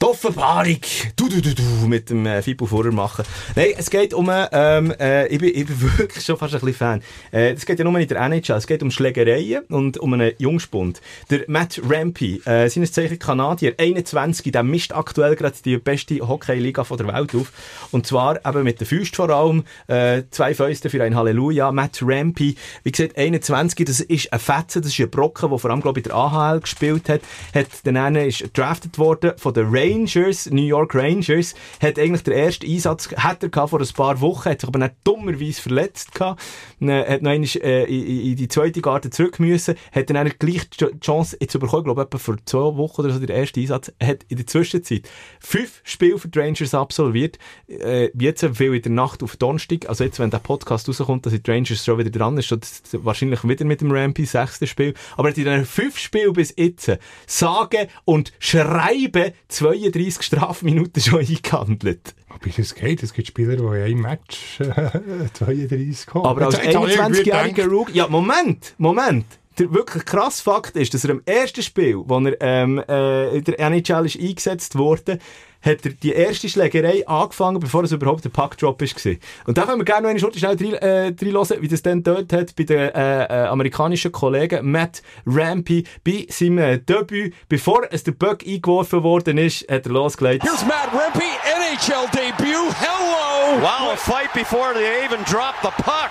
die Offenbarung du, du, du, du, mit dem äh, Fibu vorher machen. Nein, es geht um, ähm, äh, ich, bin, ich bin wirklich schon fast ein bisschen Fan. Äh, es geht ja nur in der NHL, es geht um Schlägereien und um einen Jungspund. Der Matt Rampy, äh, seines Zeichen Kanadier, 21, der mischt aktuell gerade die beste Hockey-Liga der Welt auf. Und zwar eben mit der Füßt vor allem, äh, zwei Fäuste für ein Halleluja. Matt Rampy, wie gesagt, 21, das ist ein Fetzen, das ist ein Brocken, der vor allem, glaube ich, in der AHL gespielt hat, hat dann ist drafted worden von der Ray Rangers, New York Rangers, hat eigentlich den ersten Einsatz hat er vor ein paar Wochen, hat sich aber nicht dummerweise verletzt gehabt, hat noch einmal, äh, in, die zweite Garde zurück müssen, hat dann gleich die Chance jetzt bekommen, glaube ich, etwa vor zwei Wochen oder so, der erste Einsatz, hat in der Zwischenzeit fünf Spiele für die Rangers absolviert, äh, jetzt viel in der Nacht auf Donnerstag, also jetzt, wenn der Podcast rauskommt, dass die Rangers schon wieder dran ist, wahrscheinlich wieder mit dem Rampy, sechste Spiel, aber hat in den fünf Spielen bis jetzt sagen und schreiben zwei 32 Strafminuten schon eingehandelt. Aber das geht, es gibt Spieler, die in einem Match äh, 32 kommen. Aber als 21-jähriger Rookie... Ja, Moment, Moment. Der wirklich krasse Fakt ist, dass er im ersten Spiel, wo er ähm, äh, in der NHL ist eingesetzt wurde, hat er die erste Schlägerei angefangen, bevor es überhaupt der Puckdrop war. Und da können wir gerne noch eine Stunde schnell reinhören, äh, wie das dann dort hat bei den äh, äh, amerikanischen Kollegen Matt Rampy bei seinem äh, Debüt. Bevor es der Bug eingeworfen worden ist, hat er losgelegt. Here's Matt Rampy, NHL debut. Hello! Wow, a fight before they even dropped the puck.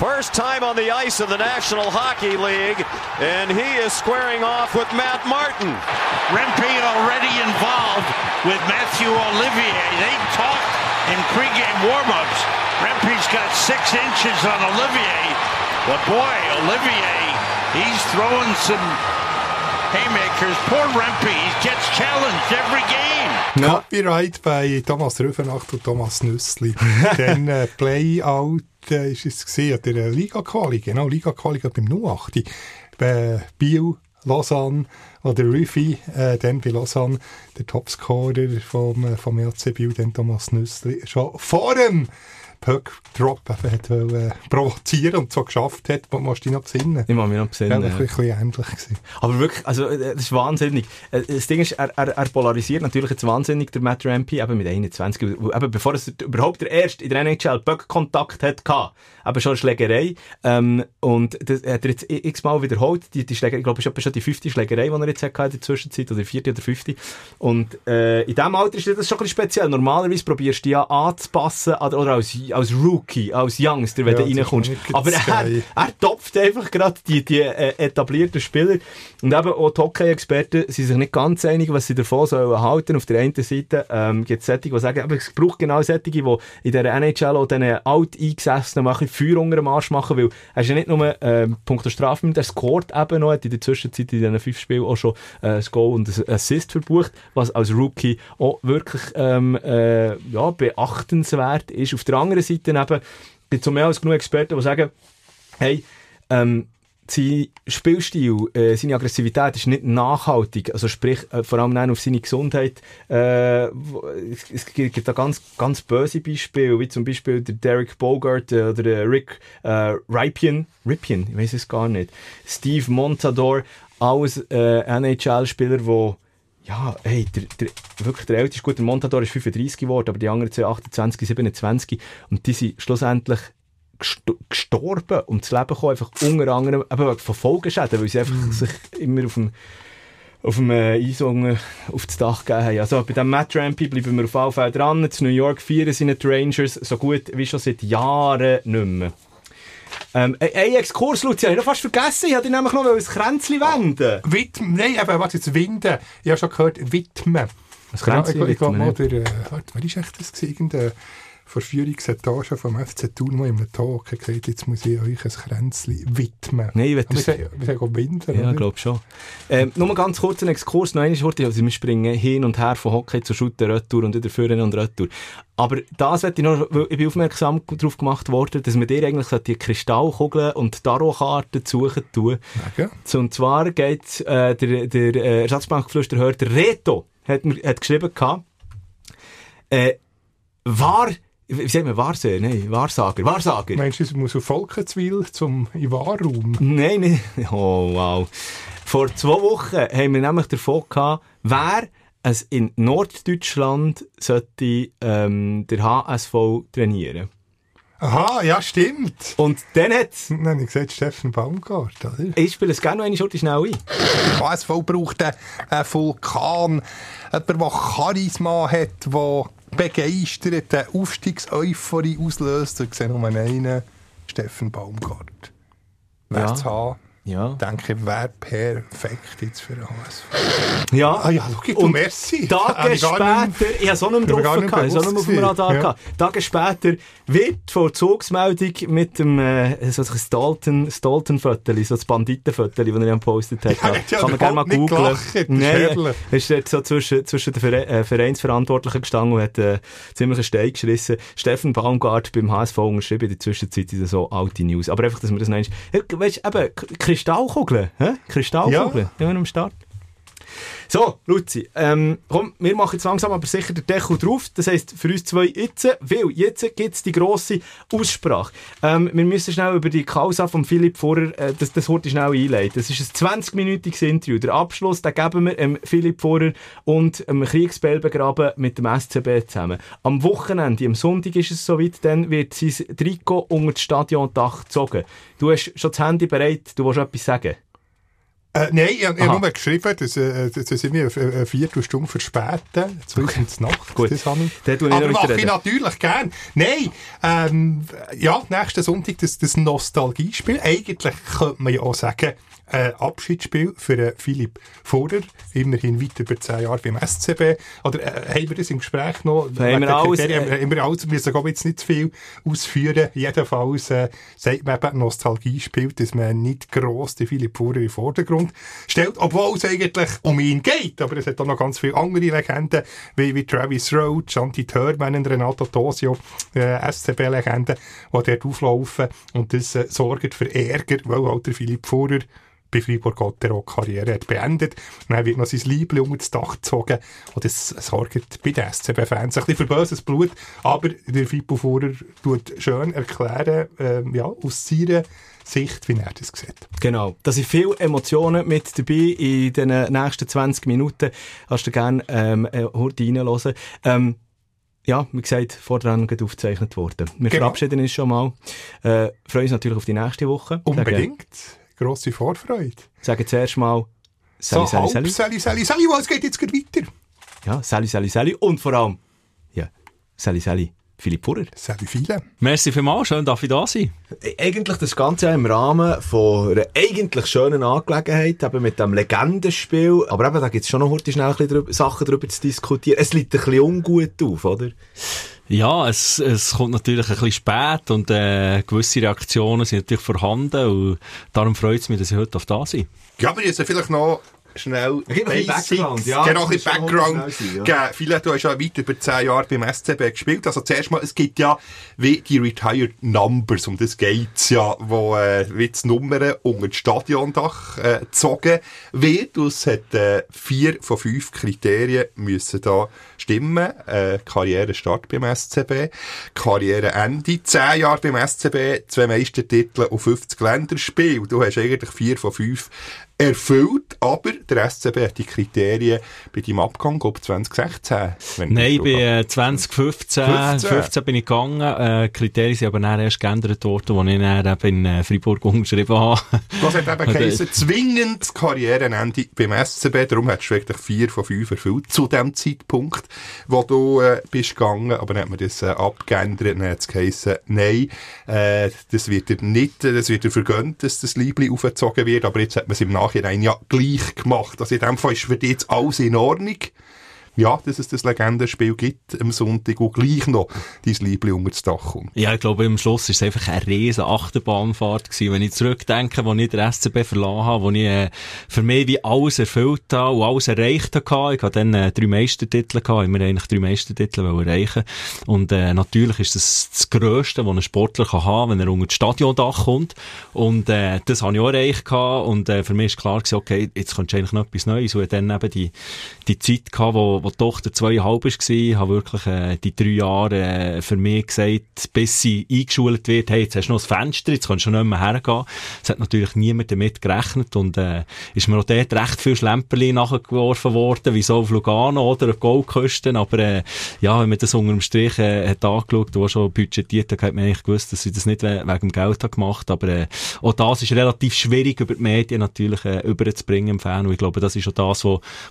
First time on the ice of the National Hockey League, and he is squaring off with Matt Martin. Rempe already involved with Matthew Olivier. They talked in pregame warmups. Rempe's got six inches on Olivier, but boy, Olivier, he's throwing some haymakers. Poor Rempe, he gets challenged every game. Ja. Copyright bei Thomas Rüfenacht und Thomas Nüssli. Dann äh, Playout äh, ist es gesehen, der Liga-Quali, genau, Liga-Quali beim 08. Bei Biel, Lausanne, oder Rüffi, äh, dann bei Lausanne, der Topscorer vom, äh, vom RC Biel, Thomas Nüssli, schon vor dem Puck Drop hat äh, provozieren und so geschafft hat, musst du dich noch besinnen. Ich muss mich noch besinnen. Ja, das war ein bisschen ähnlich. Gewesen. Aber wirklich, also, äh, das ist wahnsinnig. Äh, das Ding ist, er, er, er polarisiert natürlich jetzt wahnsinnig, der Matt Rampy, eben mit 21, eben bevor es überhaupt der erste in der NHL Puck-Kontakt hat, eben schon eine Schlägerei, ähm, und das hat er jetzt x-mal wiederholt, die, die Schlägerei, ich glaube, es ist schon die fünfte Schlägerei, die er jetzt hat in der Zwischenzeit, oder die vierte oder fünfte. Und, äh, in diesem Alter ist das schon ein bisschen speziell. Normalerweise probierst du dich ja anzupassen, oder als als Rookie, als Youngster, wenn ja, du reinkommst. Aber er, er topft einfach gerade die, die äh, etablierten Spieler. Und eben auch die Hockey-Experten sind sich nicht ganz einig, was sie davon sollen halten. Auf der einen Seite ähm, gibt es solche, die sagen, aber es braucht genau solche, die in der NHL auch diesen alt eingesessenen machen, Feuer unter dem Arsch machen, weil er ist ja nicht nur ähm, Punkt der Strafe, der scored eben noch, hat in der Zwischenzeit in diesen fünf Spielen auch schon äh, ein Goal und ein Assist verbucht, was als Rookie auch wirklich ähm, äh, ja, beachtenswert ist. Auf der anderen Seite eben, gibt es mehr als genug Experten, die sagen, hey, ähm, sein Spielstil, äh, seine Aggressivität ist nicht nachhaltig, also sprich äh, vor allem auf seine Gesundheit. Äh, es gibt da ganz, ganz böse Beispiele, wie zum Beispiel der Derek Bogart äh, oder der Rick äh, Ripien, Ripien, ich weiß es gar nicht, Steve Montador, alles äh, NHL-Spieler, die ja, hey, der, der, wirklich der älteste, gut, der Montador ist 35 geworden, aber die anderen zwei 28, 27 und die sind schlussendlich gestorben und zu Leben gekommen, einfach unter anderem eben von Folgeschäden, weil sie einfach mm. sich immer auf dem auf dem äh, Eisung auf das Dach gegeben haben. Also bei dem Matt Rampy bleiben wir auf jeden Fall dran. Zu New York feiern sind die Rangers so gut wie schon seit Jahren nicht mehr. Ähm, ein ein Exkurs, Lucia, ich habe fast vergessen, ich hatte nämlich noch ein Kränzchen wenden. Widm, nein, eben, was jetzt Winden. Ich habe schon gehört, Widmen. Was Genau, Kränzchen ich, ich gehe widmen, mal der, äh, warte, wer ist echt das? Irgendein vor Führungsetage vom FC Thun in einem Talk gesagt, jetzt muss ich euch ein Kränzchen widmen. Nein, ich will das- wir sagen, sagen auch Winden, Ja, ich glaube schon. Ähm, nur mal ganz kurz einen Exkurs, noch einmal also wir springen hin und her von Hockey zu Shooter, Retour und wieder Führen und Retour. Aber das möchte ich noch, ich bin aufmerksam darauf gemacht worden, dass man dir eigentlich die Kristallkugeln und Tarotkarten suchen tun. So, Und zwar geht äh, der, der äh, Ersatzbankflüsterhörer, der Reto, hat, hat geschrieben gehabt, äh, war, wie sagt man, Wahrseher? Nein, Wahrsager, Wahrsager. Meinst du, es muss auf Volkenswil zum in Wahrraum? Nein, nein. Oh, wow. Vor zwei Wochen haben wir nämlich davon gehabt, wer es in Norddeutschland sollte ähm, der HSV trainieren. Aha, ja, stimmt. Und dann hat Dann habe ich gesagt, Steffen Baumgart, oder? ich spiele es gerne noch eine Schurte schnell ein. HSV braucht einen, einen Vulkan, jemand, der Charisma hat, der begeistert, eine Aufstiegseuphorie auslöst. Ich sehe nur einen, Steffen Baumgart. Wer Ja. zu haben, Ja. denke ich, wäre perfekt jetzt für den HSV. Ja. Ah ja, schau, du, merci. Tage ich später, nicht- ich habe so bin drauf gehabt, ich so nicht auf dem Radar gewesen. gehabt. Tage später wird Vollzugsmeldung mit dem, äh, so ein Stalton, Stalton-Föteli, so das Banditen-Föteli, das er gepostet hat. Ja, ja, Kann man gerne mal ist Nein, er ist dort so zwischen, zwischen den Vere äh, Vereinsverantwortlichen gestanden und hat, äh, ziemlich einen Stein geschrissen. Steffen Baumgart beim HSV unterschrieben, in der Zwischenzeit sind so alte News. Aber einfach, dass wir das einmal, Ja, weisst, eben, Kristallkugeln, hä? Kristallkugeln, ja. ja, am Start. So, Luzi, ähm, komm, wir machen jetzt langsam aber sicher den Deckel drauf. Das heisst, für uns zwei jetzt, weil jetzt gibt's die grosse Aussprache. Ähm, wir müssen schnell über die Causa von Philipp Vorer, äh, das, das heute schnell einleiten. Das ist ein 20-minütiges Interview. Der Abschluss, den geben wir ähm, Philipp Vorer und ähm, Kriegsbell begraben mit dem SCB zusammen. Am Wochenende, am Sonntag ist es soweit, dann wird sein Trikot unter das Stadiondach gezogen. Du hast schon das Handy bereit, du willst etwas sagen? Äh, nein, ich, ich habe nur geschrieben, dass, äh, dass ich mich eine, Viertelstunde verspäten. Zwei okay. in Nacht. Gut. Das habe ich. Aber mache ich weiterreden. natürlich gern. Nein, ähm, ja, nächsten Sonntag das, das Nostalgiespiel. Eigentlich könnte man ja auch sagen, äh, Abschiedsspiel für äh, Philipp Vorer. Immerhin weit über zehn Jahre beim SCB. Oder äh, haben wir das im Gespräch noch? alles, Kriterien? äh, haben wir alles, wir müssen jetzt nicht zu viel ausführen. Jedenfalls äh, sagt man eben Nostalgiespiel, dass man nicht gross den Philipp Vorer in den Vordergrund stellt, obwohl es eigentlich um ihn geht. Aber es hat auch noch ganz viele andere Legenden, wie, wie Travis Roach, Shanti Thurman und Renato Tosio, äh, SCB-Legenden, die dort auflaufen. Und das äh, sorgt für Ärger, weil halt der Philipp Vorer bei Fribourg Gottero Karriere hat beendet. Dann wird noch sein Liebling unter das Dach gezogen. Und das sorgt bei den SCB-Fans ein bisschen für böses Blut. Aber der Fippo Vorer tut schön erklären, ähm, ja, aus seiner Sicht, wie er das sieht. Genau. Da sind viele Emotionen mit dabei in den nächsten 20 Minuten. Hast du gerne ähm, äh, reinhören. Ähm, ja, wie gesagt, vordran aufgezeichnet worden. Wir Genau. verabschieden uns schon mal. Äh, freuen uns natürlich auf die nächste Woche. Unbedingt. Grosse Vorfreude. Sagen, zuerst mal so, Sally, halb Sally. Sally, Sally, Sally, was geht jetzt gerade weiter? Ja, Sally, Sally, Sally. Und vor allem, ja, Sally, Sally, Philipp Purrer. Sally viele. Merci vielmals, schön darf ich da sein. Eigentlich das Ganze im Rahmen von einer eigentlich schönen Angelegenheit, eben mit dem Legendenspiel. Aber eben, da gibt es schon noch heute schnell ein bisschen Sachen darüber zu diskutieren. Es liegt ein bisschen ungut auf, oder? Ja, es, es kommt natürlich ein bisschen spät und äh, gewisse Reaktionen sind natürlich vorhanden und darum freut es mich, dass ich heute auf da sein. Ja, aber jetzt vielleicht noch schnell Basics. Background, ja. Genau, ein bisschen Background sein, ja. Viele, du hast ja weit über zehn Jahre beim SCB gespielt. Also zuerst mal, es gibt ja wie die Retired Numbers, um das geht's ja, wo äh, wie die Nummern unter das Stadiondach äh, gezogen wird. Und es hat äh, vier von fünf Kriterien müssen da stimmen. Äh, Karrierestart beim SCB, Karriereende, zehn Jahre beim SCB, zwei Meistertitel und 50 Länderspiele. Du hast eigentlich vier von fünf erfüllt, aber der SCB hat die Kriterien bei deinem Abgang, glaube 2016. wenn Nein, ich nicht äh, 2015 15. 15 bin ich gegangen. Äh, die Kriterien sind aber dann erst geändert worden, als ich dann eben in äh, Freiburg unterschrieben habe. Das hat eben geheißen, zwingend Karrierenende beim SCB. Darum hättest du wirklich vier von fünf erfüllt zu dem Zeitpunkt, wo du äh, bist gegangen. Aber dann hat man das äh, abgeändert. Dann hat es geheißen, nein, äh, das wird dir nicht, äh, das wird dir vergönnt, dass das Liebling aufgezogen wird. Aber jetzt hat man es im Nachhinein ja gleich gemacht. Also in dem Fall ist für dich jetzt alles in Ordnung. Ja, dass es das Legendenspiel gibt am Sonntag und gleich noch dein Liebling unter das Dach kommt. Ja, ich glaube, am Schluss war es einfach eine riesen Achterbahnfahrt gewesen. Wenn ich zurückdenke, wo ich den SCB verlassen habe, wo ich äh, für mich wie alles erfüllt habe und alles erreicht habe. Ich hatte dann äh, drei Meistertitel gehabt, immer eigentlich drei Meistertitel erreichen. Und äh, natürlich ist das das Grösste, was ein Sportler kann haben, wenn er unter das Stadiondach kommt. Und äh, das habe ich auch erreicht gehabt. Und äh, für mich ist klar gewesen, okay, jetzt kommt eigentlich noch etwas Neues. Und dann eben die, die Zeit gehabt, wo, wo die Tochter zweieinhalb war, habe wirklich äh, die drei Jahre äh, für mich gesagt, bis sie eingeschult wird, hey, jetzt hast du noch ein Fenster, jetzt kannst du schon nicht mehr hergehen. Es hat natürlich niemand damit gerechnet und äh, ist mir auch dort recht viel Schlemperli nachgeworfen worden, wie so auf Lugano oder auf Goldküsten, aber äh, ja, wenn man das unter dem Strich äh, hat angeschaut und auch schon budgetiert hat, hat man eigentlich gewusst, dass sie das nicht we wegen dem Geld hat gemacht. Aber äh, auch das ist relativ schwierig über die Medien natürlich äh, überzubringen im Fan und ich glaube, das ist auch das,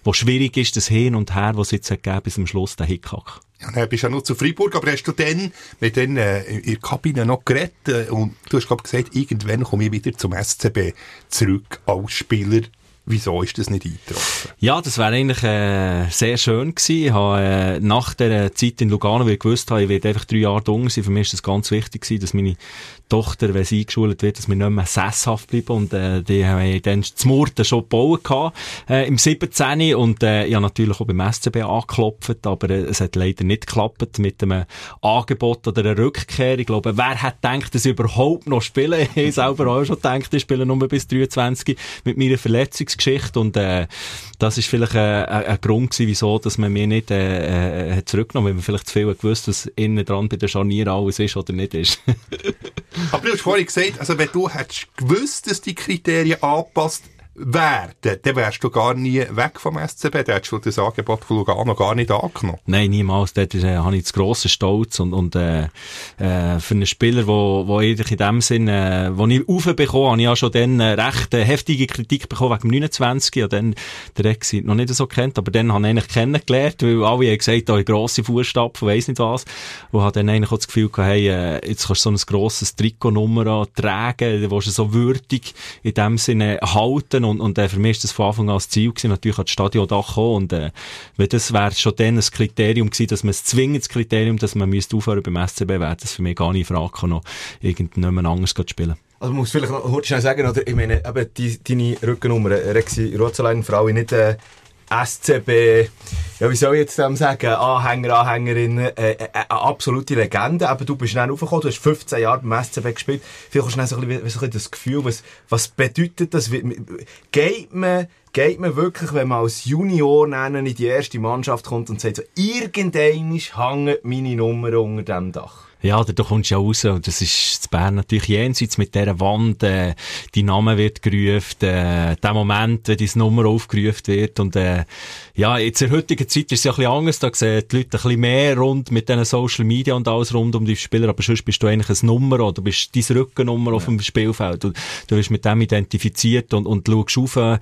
was schwierig ist, das Hin und Her, was es jetzt gegeben bis zum Schluss, der Hickhack. Ja, dann bist du ja noch zu Freiburg, aber hast du dann mit den äh, in der Kabine noch geredet äh, und du hast glaub, gesagt, irgendwann komme ich wieder zum SCB zurück als Spieler. Wieso ist das nicht eingetroffen? Ja, das wäre eigentlich äh, sehr schön gewesen. Ich habe äh, nach der Zeit in Lugano, weil ich gewusst habe, ich werde einfach drei Jahre jung sein, für mich ist das ganz wichtig gewesen, dass meine Tochter, wenn sie eingeschult wird, dass wir nicht mehr sesshaft bleiben und äh, die haben dann zum Murten schon gebaut äh, im 17. und äh, ich habe natürlich auch beim SCB angeklopft, aber äh, es hat leider nicht geklappt mit einem Angebot oder einer Rückkehr. Ich glaube, wer hat gedacht, dass ich überhaupt noch spiele? Ich selber auch schon gedacht, ich spiele nur bis 23 mit meiner Verletzungsgeschichte und äh, das ist vielleicht äh, ein, ein Grund gewesen, wieso, dass man mir nicht äh, äh, hat zurückgenommen, weil man vielleicht zu viel gewusst, was innen dran bei der Scharnier alles ist oder nicht ist. Aber du hast vorhin gesagt, also wenn du hättest gewusst, dass die Kriterien angepasst werden, dann wärst du gar nie weg vom SCB, dann hättest du das Angebot von Lugano gar nicht angenommen. Nein, niemals. Dort äh, habe ich zu grossen Stolz und, und äh, äh, für einen Spieler, wo, wo eigentlich in dem Sinn, äh, wo ich aufbekommen habe, ich ja schon dann äh, recht äh, heftige Kritik bekommen wegen dem 29, ja dann der Exit noch nicht so kennt, aber dann habe ich eigentlich kennengelernt, weil alle haben gesagt, da oh, grosse Fußstapfen, weiss nicht was, und habe dann eigentlich auch das Gefühl gehabt, hey, äh, jetzt kannst du so ein grosses Trikotnummer tragen, willst du so würdig in dem Sinne halten und, und äh, für mich ist das von Anfang an das Ziel gewesen, natürlich das Stadion da kommen und äh, weil das wäre schon dann ein Kriterium gewesen, dass man es zwingendes Kriterium, dass man müsste aufhören beim SCB, wäre das für mich gar nicht in Frage gekommen, noch irgendjemand anderes zu spielen. Also muss vielleicht noch kurz sagen, oder, ich meine, eben die, deine Rückennummer, Rexi Rotzelein, Frau, nicht äh, SCB, ja, wie soll ich jetzt dem sagen, Anhänger, Anhängerin, äh, äh, eine absolute Legende. Aber du bist schnell aufgekommen, du hast 15 Jahre beim SCB gespielt. Vielleicht hast du schnell so ein bisschen, so ein bisschen das Gefühl, was, was bedeutet das? Geht man, geht man wirklich, wenn man als Junior dann in die erste Mannschaft kommt und sagt so, irgendein hängt meine Nummer unter dem Dach? Ja, da, da kommst du ja raus. Und das ist zu Bern natürlich jenseits mit dieser Wand, äh, die Name wird gerufen, äh, der Moment, wenn deine Nummer aufgerufen wird. Und, äh, ja, jetzt in der heutigen Zeit ist es ja ein bisschen anders. Da sehen die Leute ein bisschen mehr rund mit diesen Social Media und alles rund um die Spieler. Aber sonst bist du eigentlich ein Nummer oder bist dein Rückennummer auf dem Spielfeld. Und du wirst mit dem identifiziert und, und schaust auf äh,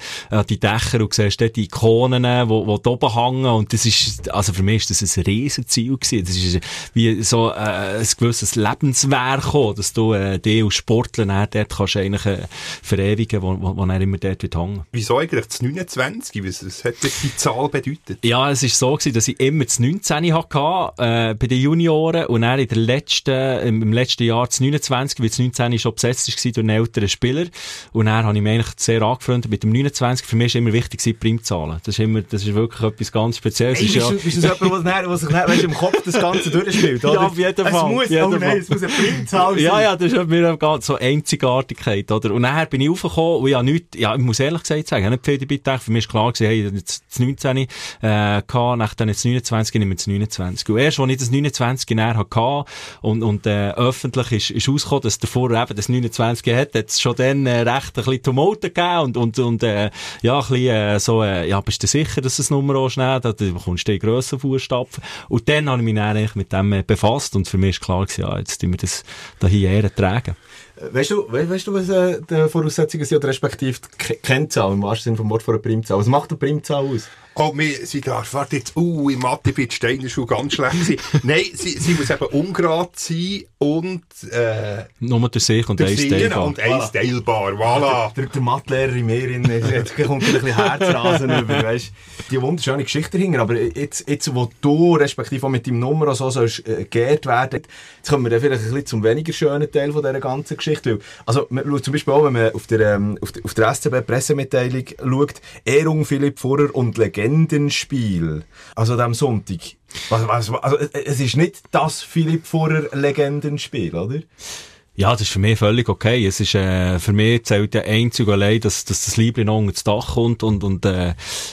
die Dächer und siehst dort die Ikonen, die, wo da oben hängen. Und das ist, also für mich ist das ein Riesenziel gewesen. Das ist wie so, äh, ein gewisses Lebenswerk auch, dass du äh, dich als Sportler dann dort kannst eigentlich äh, verewigen, wo, wo, wo er immer dort wird hängen. Wieso eigentlich das 29? Was, was hat das die Zahl bedeutet? Ja, es ist so gewesen, dass ich immer das 19 hatte, äh, bei den Junioren und dann in der letzten, im, im letzten Jahr das 29, weil das 19 schon besetzt war durch einen älteren Spieler und dann habe ich mich eigentlich sehr angefreundet mit dem 29. Für mich ist immer wichtig die Primzahlen. Das ist immer, das ist wirklich etwas ganz Spezielles. Ey, Es bist, ist du, bist du so jemand, der sich im Kopf das Ganze durchspielt, oder? Ja, auf jeden Fall, muss, oh nein, es muss eine Primzahl sein. Ja, ja, das ist mir ganz so Einzigartigkeit, oder? Und nachher bin ich raufgekommen und ich habe nichts, ja, ich muss ehrlich gesagt sagen, ich habe nicht viel dabei gedacht. Für mich ist klar gewesen, hey, jetzt das 19, äh, gehabt, nach dann jetzt 29, nehme ich das 29. Und erst, als ich das 29 näher hatte und, und äh, öffentlich ist, ist rausgekommen, dass der Vorher eben das 29 hat, hat es schon dann äh, recht ein bisschen Tumulten gegeben und, und, und äh, ja, ein bisschen äh, so, äh, ja, bist du sicher, dass das Nummer auch schnell, da bekommst du die grössen Fußstapfen. Und dann habe ich mich dann eigentlich mit dem äh, befasst und für mich ist klar gewesen, ja, jetzt tun wir das da hier tragen. Weißt du, we weißt du, was äh, die Voraussetzungen sind, respektive die Kennzahl, im wahrsten Sinne vom Wort von einer Primzahl? Was macht eine Primzahl aus? Oh, wir sind da, warte jetzt, uh, im Mathe bei Steinerschule ganz schlecht gewesen. Nein, sie, sie muss eben ungerade sein und, äh, Nur durch sich und eins teilbar. Und eins teilbar, voilà. Der, der Mathelehrer in mir, in, jetzt kommt ein bisschen Herzrasen über, weißt Die wunderschöne Geschichte dahinter, aber jetzt, jetzt, wo du, respektive auch mit deinem Nummer so sollst, äh, geehrt werden, jetzt kommen wir dann vielleicht ein bisschen zum weniger schönen Teil von dieser ganzen Geschichte. Also, man, zum Beispiel auch, wenn man auf der, ähm, auf der, auf der SCB-Pressemitteilung schaut, Ehrung Philipp Vorer und Legende Legendenspiel. Also am Sonntag. Was, was, also, es ist nicht das Philipp Vorer Legendenspiel, oder? Ja, das ist für mich völlig okay. Es ist, äh, für mich zählt ja einzig allein, dass, dass das Liebling unter das Dach kommt und, und, äh,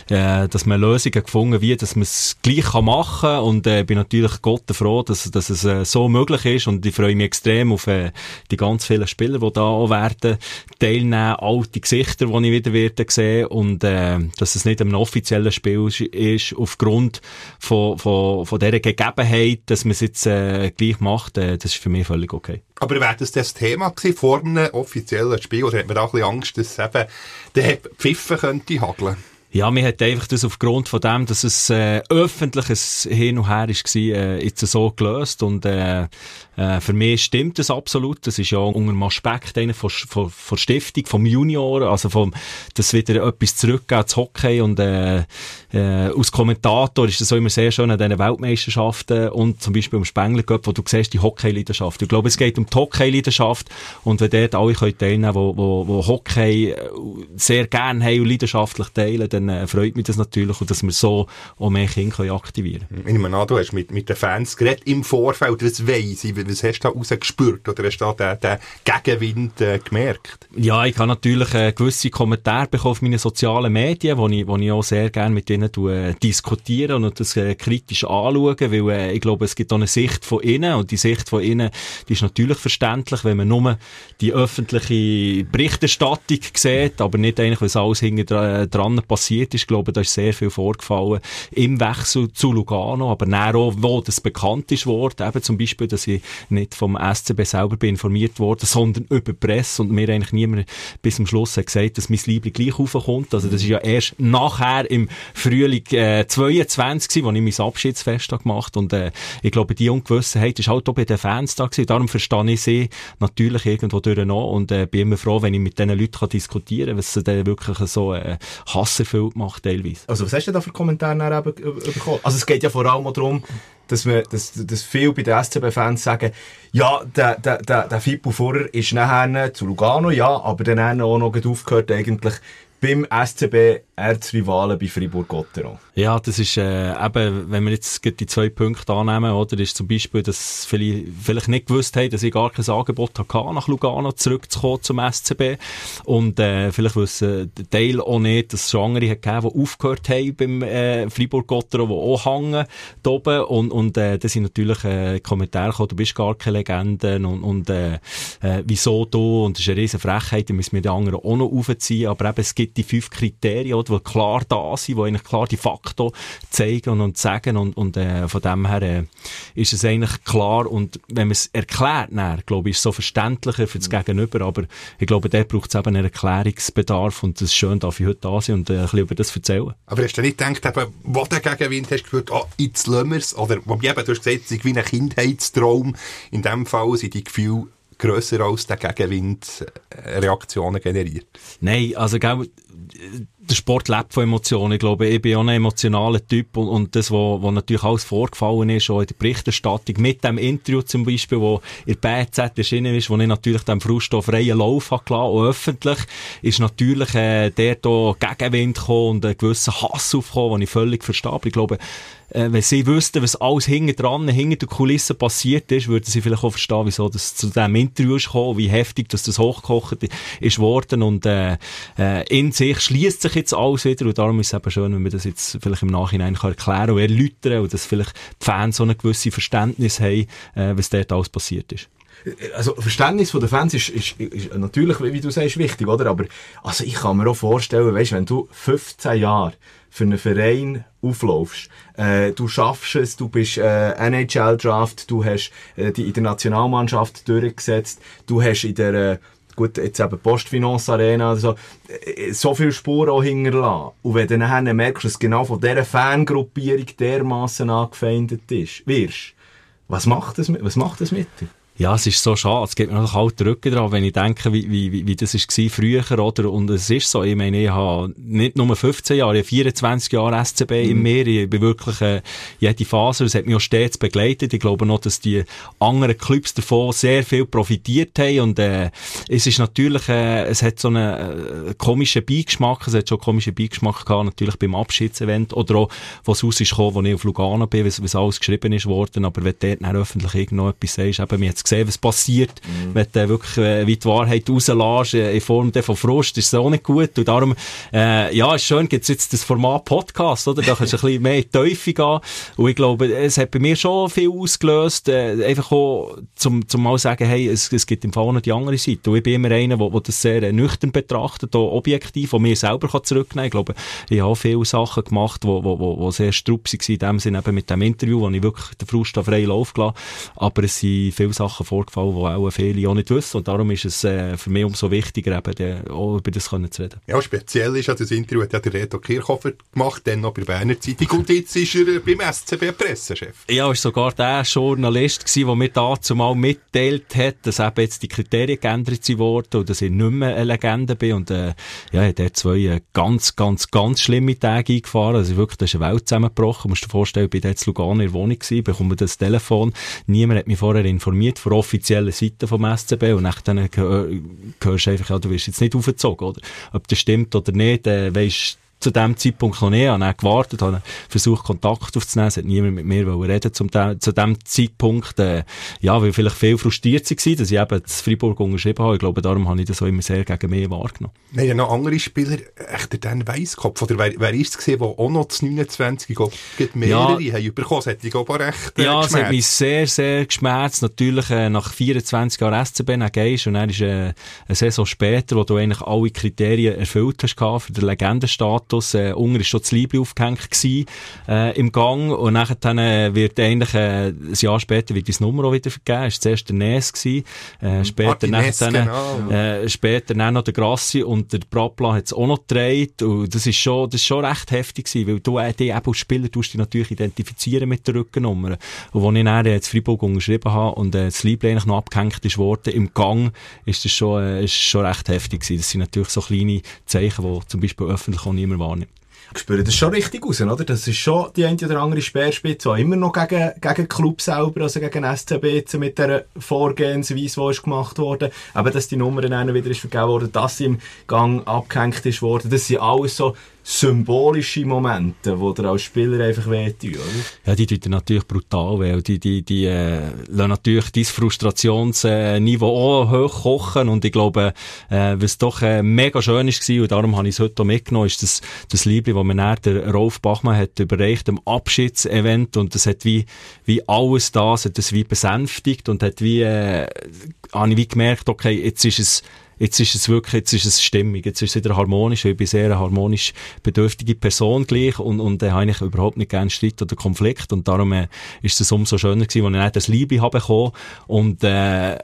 äh, dass man Lösungen gefunden wie, dass man es gleich kann machen kann und, äh, bin natürlich Gott froh, dass, dass es, äh, so möglich ist und ich freue mich extrem auf, äh, die ganz vielen Spieler, die da auch werden teilnehmen, alte Gesichter, die ich wieder werde sehen und, äh, dass es nicht ein offizielles Spiel ist, aufgrund von, von, von dieser Gegebenheit, dass man es jetzt, äh, gleich macht, äh, das ist für mich völlig okay. Aber wäre das das Thema gewesen vor einem offiziellen Spiel? Oder hat man da ein bisschen Angst, dass eben der Pfiffen könnte hageln? Ja, mir hat einfach das aufgrund von dem, dass es äh, öffentliches Hin und Her war, äh, jetzt so gelöst und äh, äh, für mich stimmt das absolut. Das ist ja unter dem Aspekt einer von, von, von Stiftung, vom Junior, also vom, dass wieder etwas zurückgeht zu Hockey und äh, äh, als Kommentator ist das auch immer sehr schön an diesen Weltmeisterschaften und zum Beispiel im Spengler wo du siehst, die Hockey-Leidenschaft. Ich glaube, es geht um die Hockey-Leidenschaft und wenn dort alle können teilnehmen können, wo, wo, wo Hockey äh, sehr gerne haben und leidenschaftlich teilen, dann äh, freut mich das natürlich und dass wir so auch mehr Kinder aktivieren können. Ich meine du hast mit, mit den Fans geredet im Vorfeld, was weiss ich, was hast du rausgespürt oder hast du da den, den Gegenwind äh, gemerkt? Ja, ich habe natürlich äh, gewisse Kommentare bekommen auf meinen sozialen Medien, wo ich, wo ich auch sehr gerne mit ihnen äh, diskutiere und das äh, kritisch anschaue, weil äh, ich glaube, es gibt auch eine Sicht von innen und die Sicht von innen, die ist natürlich verständlich, wenn man nur die öffentliche Berichterstattung sieht, aber nicht eigentlich, was alles hinten dran passiert ist. Ich glaube, da ist sehr viel vorgefallen im Wechsel zu Lugano, aber dann auch, wo das bekannt ist worden, eben zum Beispiel, dass ich nicht vom SCB selber bin informiert worden, sondern über die Presse und mir eigentlich niemand bis zum Schluss hat gesagt, dass mein Liebling gleich raufkommt. Also das ist ja erst nachher im Frühling äh, 22 wo ich mein Abschiedsfest gemacht und äh, ich glaube, die Ungewissenheit ist halt auch bei den Fans da gewesen. Darum verstehe ich sie natürlich irgendwo durch noch und äh, bin immer froh, wenn ich mit diesen Leuten kann diskutieren kann, was sie dann wirklich so äh, hasserfüllt macht teilweise. Also was hast du da für Kommentare bekommen? Also es geht ja vor allem darum, dass, wir, dass, dass viele bei den SCB-Fans sagen, ja, der, der, der, der Fippo vorher ist nachher zu Lugano, ja, aber dann auch noch aufgehört eigentlich beim SCB Erzrivalen bei Fribourg-Gotteron. Ja, das ist äh, eben, wenn wir jetzt die zwei Punkte annehmen, oder, ist zum Beispiel, dass viele vielleicht nicht gewusst haben, dass ich gar kein Angebot hatte, nach Lugano zurückzukommen zum SCB. Und äh, vielleicht wissen Teil auch nicht, dass es schon andere hat gegeben, die aufgehört haben beim äh, Fribourg-Gotteron, die auch hängen da oben. Und, und äh, da sind natürlich äh, Kommentare gekommen, du bist gar keine Legende und, und äh, äh, wieso du? Und das ist eine riesen Frechheit, da müssen wir die anderen auch noch aufziehen. Aber eben, es gibt die fünf Kriterien, die klar da sind, die eigentlich klar die Fakten zeigen und, sagen und, und äh, von dem her äh, ist es eigentlich klar und wenn man es erklärt, dann, glaube ich, ist es so verständlicher für das mhm. Gegenüber, aber ich glaube, da braucht es eben einen Erklärungsbedarf und es ist schön, dass ich heute da sein und äh, ein bisschen über das erzählen. Aber hast du nicht gedacht, eben, wo der Gegenwind hast du gehört, oh, jetzt lassen wir es, oder, wo eben, du hast gesagt, es ist wie ein Kindheitstraum, in dem Fall sind die Gefühle grösser als der Gegenwind äh, Reaktionen generiert. Nein, also, gell, der Sport lebt von Emotionen. Ich glaube, ich bin auch ein emotionaler Typ und, und das, was natürlich alles vorgefallen ist, auch in der Berichterstattung, mit dem Interview zum Beispiel, wo in der BZ erschienen ist, wo ich natürlich dem Frust auf freien Lauf habe gelassen, und öffentlich, ist natürlich äh, der da Gegenwind gekommen und ein gewisser Hass aufgekommen, den ich völlig verstehe. Ich glaube, äh, wenn sie wüssten, was alles hinten dran, hinter der Kulisse passiert ist, würden sie vielleicht auch verstehen, wieso das zu diesem Interview ist gekommen, wie heftig dass das hochgekocht ist worden. Und äh, äh, in sich schließt sich jetzt alles wieder. Und darum ist es eben schön, wenn wir das jetzt vielleicht im Nachhinein kann erklären und erläutern und dass vielleicht die Fans so ein gewisses Verständnis haben, äh, was dort alles passiert ist. Also Verständnis von den Fans ist, ist, ist natürlich, wie du sagst, wichtig, oder? Aber also ich kann mir auch vorstellen, weißt, wenn du 15 Jahre für einen Verein auflaufst, äh, du schaffst es, du bist äh, NHL-Draft, du hast äh, die in der Nationalmannschaft durchgesetzt, du hast in der äh, gut, jetzt eben Postfinance Arena, also, so viel Spuren auch hinterlassen. Und wenn du dann merkst, dass genau von dieser Fangruppierung dermassen angefeindet ist, wirst, was macht das mit, was macht das mit dir? Ja, es ist so schade. Es geht mir noch kalt Rücken dran, wenn ich denke, wie, wie, wie das war früher, oder? Und es ist so, ich meine, ich habe nicht nur 15 Jahre, ich habe 24 Jahre SCB mhm. im Meer. Ich bin wirklich, äh, jede Phase, es hat mich auch stets begleitet. Ich glaube noch, dass die anderen Clubs davon sehr viel profitiert haben. Und, äh, es ist natürlich, äh, es hat so einen äh, komischen Beigeschmack. Es hat schon einen komischen Beigeschmack gehabt, natürlich beim Abschiedsevent. Oder auch, was es rausgekommen, wo ich auf Lugano bin, was, was alles geschrieben ist worden. Aber wenn du dort dann öffentlich irgendwo etwas sagst, eben, mir gesehen, was passiert, mhm. wenn du wirklich äh, wie die Wahrheit rauslässt, äh, in Form von Frust, ist es auch nicht gut. Und darum, äh, ja, ist schön, gibt es jetzt das Format Podcast, oder? Da kannst du ein bisschen mehr in die Teufel gehen. Und ich glaube, es hat bei mir schon viel ausgelöst, äh, einfach auch, zum, zum mal sagen, hey, es, es gibt im Fall noch die andere Seite. Und ich bin immer einer, der, das sehr äh, nüchtern betrachtet, auch objektiv, und mir selber kann zurücknehmen. Ich glaube, ich habe viele Sachen gemacht, die wo, wo, wo sehr strupp waren, in dem Sinne eben mit dem Interview, wo ich wirklich den Frust auf freien Lauf gelassen Aber es sind viele Sachen Sachen vorgefallen, die auch viele auch nicht wissen. Und darum ist es äh, für mich umso wichtiger, eben, die, auch über das können zu reden. Ja, speziell ist ja das Interview hat ja der Reto Kirchhofer gemacht, dann noch bei der Berner Zeitung und jetzt ist er beim SCB Pressechef. Ja, ist sogar der Journalist gewesen, der mir dazu mal mitteilt hat, dass eben jetzt die Kriterien geändert wurden und dass ich nicht mehr eine Legende bin. Und äh, ja, hat dort zwei äh, ganz, ganz, ganz schlimme Tage eingefahren. Also wirklich, da ist eine Welt zusammengebrochen. Du musst dir vorstellen, ich bin dort in Lugano in der Wohnung gewesen, bekomme das Telefon. Niemand hat mich vorher informiert, vor offiziellen Seite vom SCB und dann hörst du einfach, ja, du wirst jetzt nicht aufgezogen, oder? Ob das stimmt oder nicht, äh, weisst zu dem Zeitpunkt noch nicht. Ich habe gewartet, habe versucht, Kontakt aufzunehmen. Es hat niemand mit mir reden zum zu dem Zeitpunkt. Äh, ja, weil vielleicht viel frustriert war, dass ich eben das Freiburg unterschrieben habe. Ich glaube, darum habe ich das auch immer sehr gegen mich wahrgenommen. Nein, ja noch andere Spieler, echt der Weisskopf, oder wer, wer ist es gesehen, der auch noch zu 29 gibt mehrere ja, haben bekommen. Das hat dich auch recht äh, Ja, es hat mich sehr, sehr geschmerzt. Natürlich, äh, nach 24 Jahren SCB dann gehst und dann ist äh, eine Saison später, wo du eigentlich alle Kriterien erfüllt hast für den Legendenstatus Status. Äh, Unger ist schon das Liebling aufgehängt gewesen, äh, im Gang. Und nachher dann, äh, wird eigentlich, äh, ein Jahr später wird das Nummer auch wieder vergeben. Es war zuerst der Nes gewesen, äh, später nachher dann, genau. äh, später dann noch der Grassi und der Brapla hat es auch noch gedreht. Und das ist schon, das ist schon recht heftig gewesen, weil du, äh, die eben als Spieler tust dich natürlich identifizieren mit der Rückennummer. Und als ich dann jetzt Freiburg unterschrieben habe und äh, das Liebling eigentlich noch abgehängt ist worden, im Gang, ist das schon, äh, ist schon recht heftig gewesen. Das sind natürlich so kleine Zeichen, die zum Beispiel öffentlich auch niemand wahrnimmt. Ich spüre das schon richtig raus, oder? Das ist schon die eine oder andere Speerspitze, die immer noch gegen, gegen Club selber, also gegen SCB mit der Vorgehensweise, die ist gemacht wurde. Aber dass die Nummer dann wieder ist vergeben worden, dass sie im Gang abgehängt ist worden. Das sind alles so symbolische Momente, wo dir als Spieler einfach wehtun, oder? Ja, die tun natürlich brutal weh. Die, die, die, äh, lassen natürlich dein Frustrationsniveau auch hochkochen und ich glaube, äh, was doch äh, mega schön ist und darum habe ich es heute auch mitgenommen, ist das, das Liebling, das mir dann der Rolf Bachmann hat überreicht am Abschiedsevent und das hat wie, wie alles das, hat das wie besänftigt und hat wie, äh, habe ich wie gemerkt, okay, jetzt ist es jetzt ist es wirklich, jetzt ist es stimmig, jetzt ist es wieder harmonisch, ich bin sehr eine harmonisch bedürftige Person gleich und, und äh, habe ich überhaupt nicht gerne Streit oder Konflikt und darum äh, ist es umso schöner gewesen, als ich nicht das Liebe habe bekommen und äh,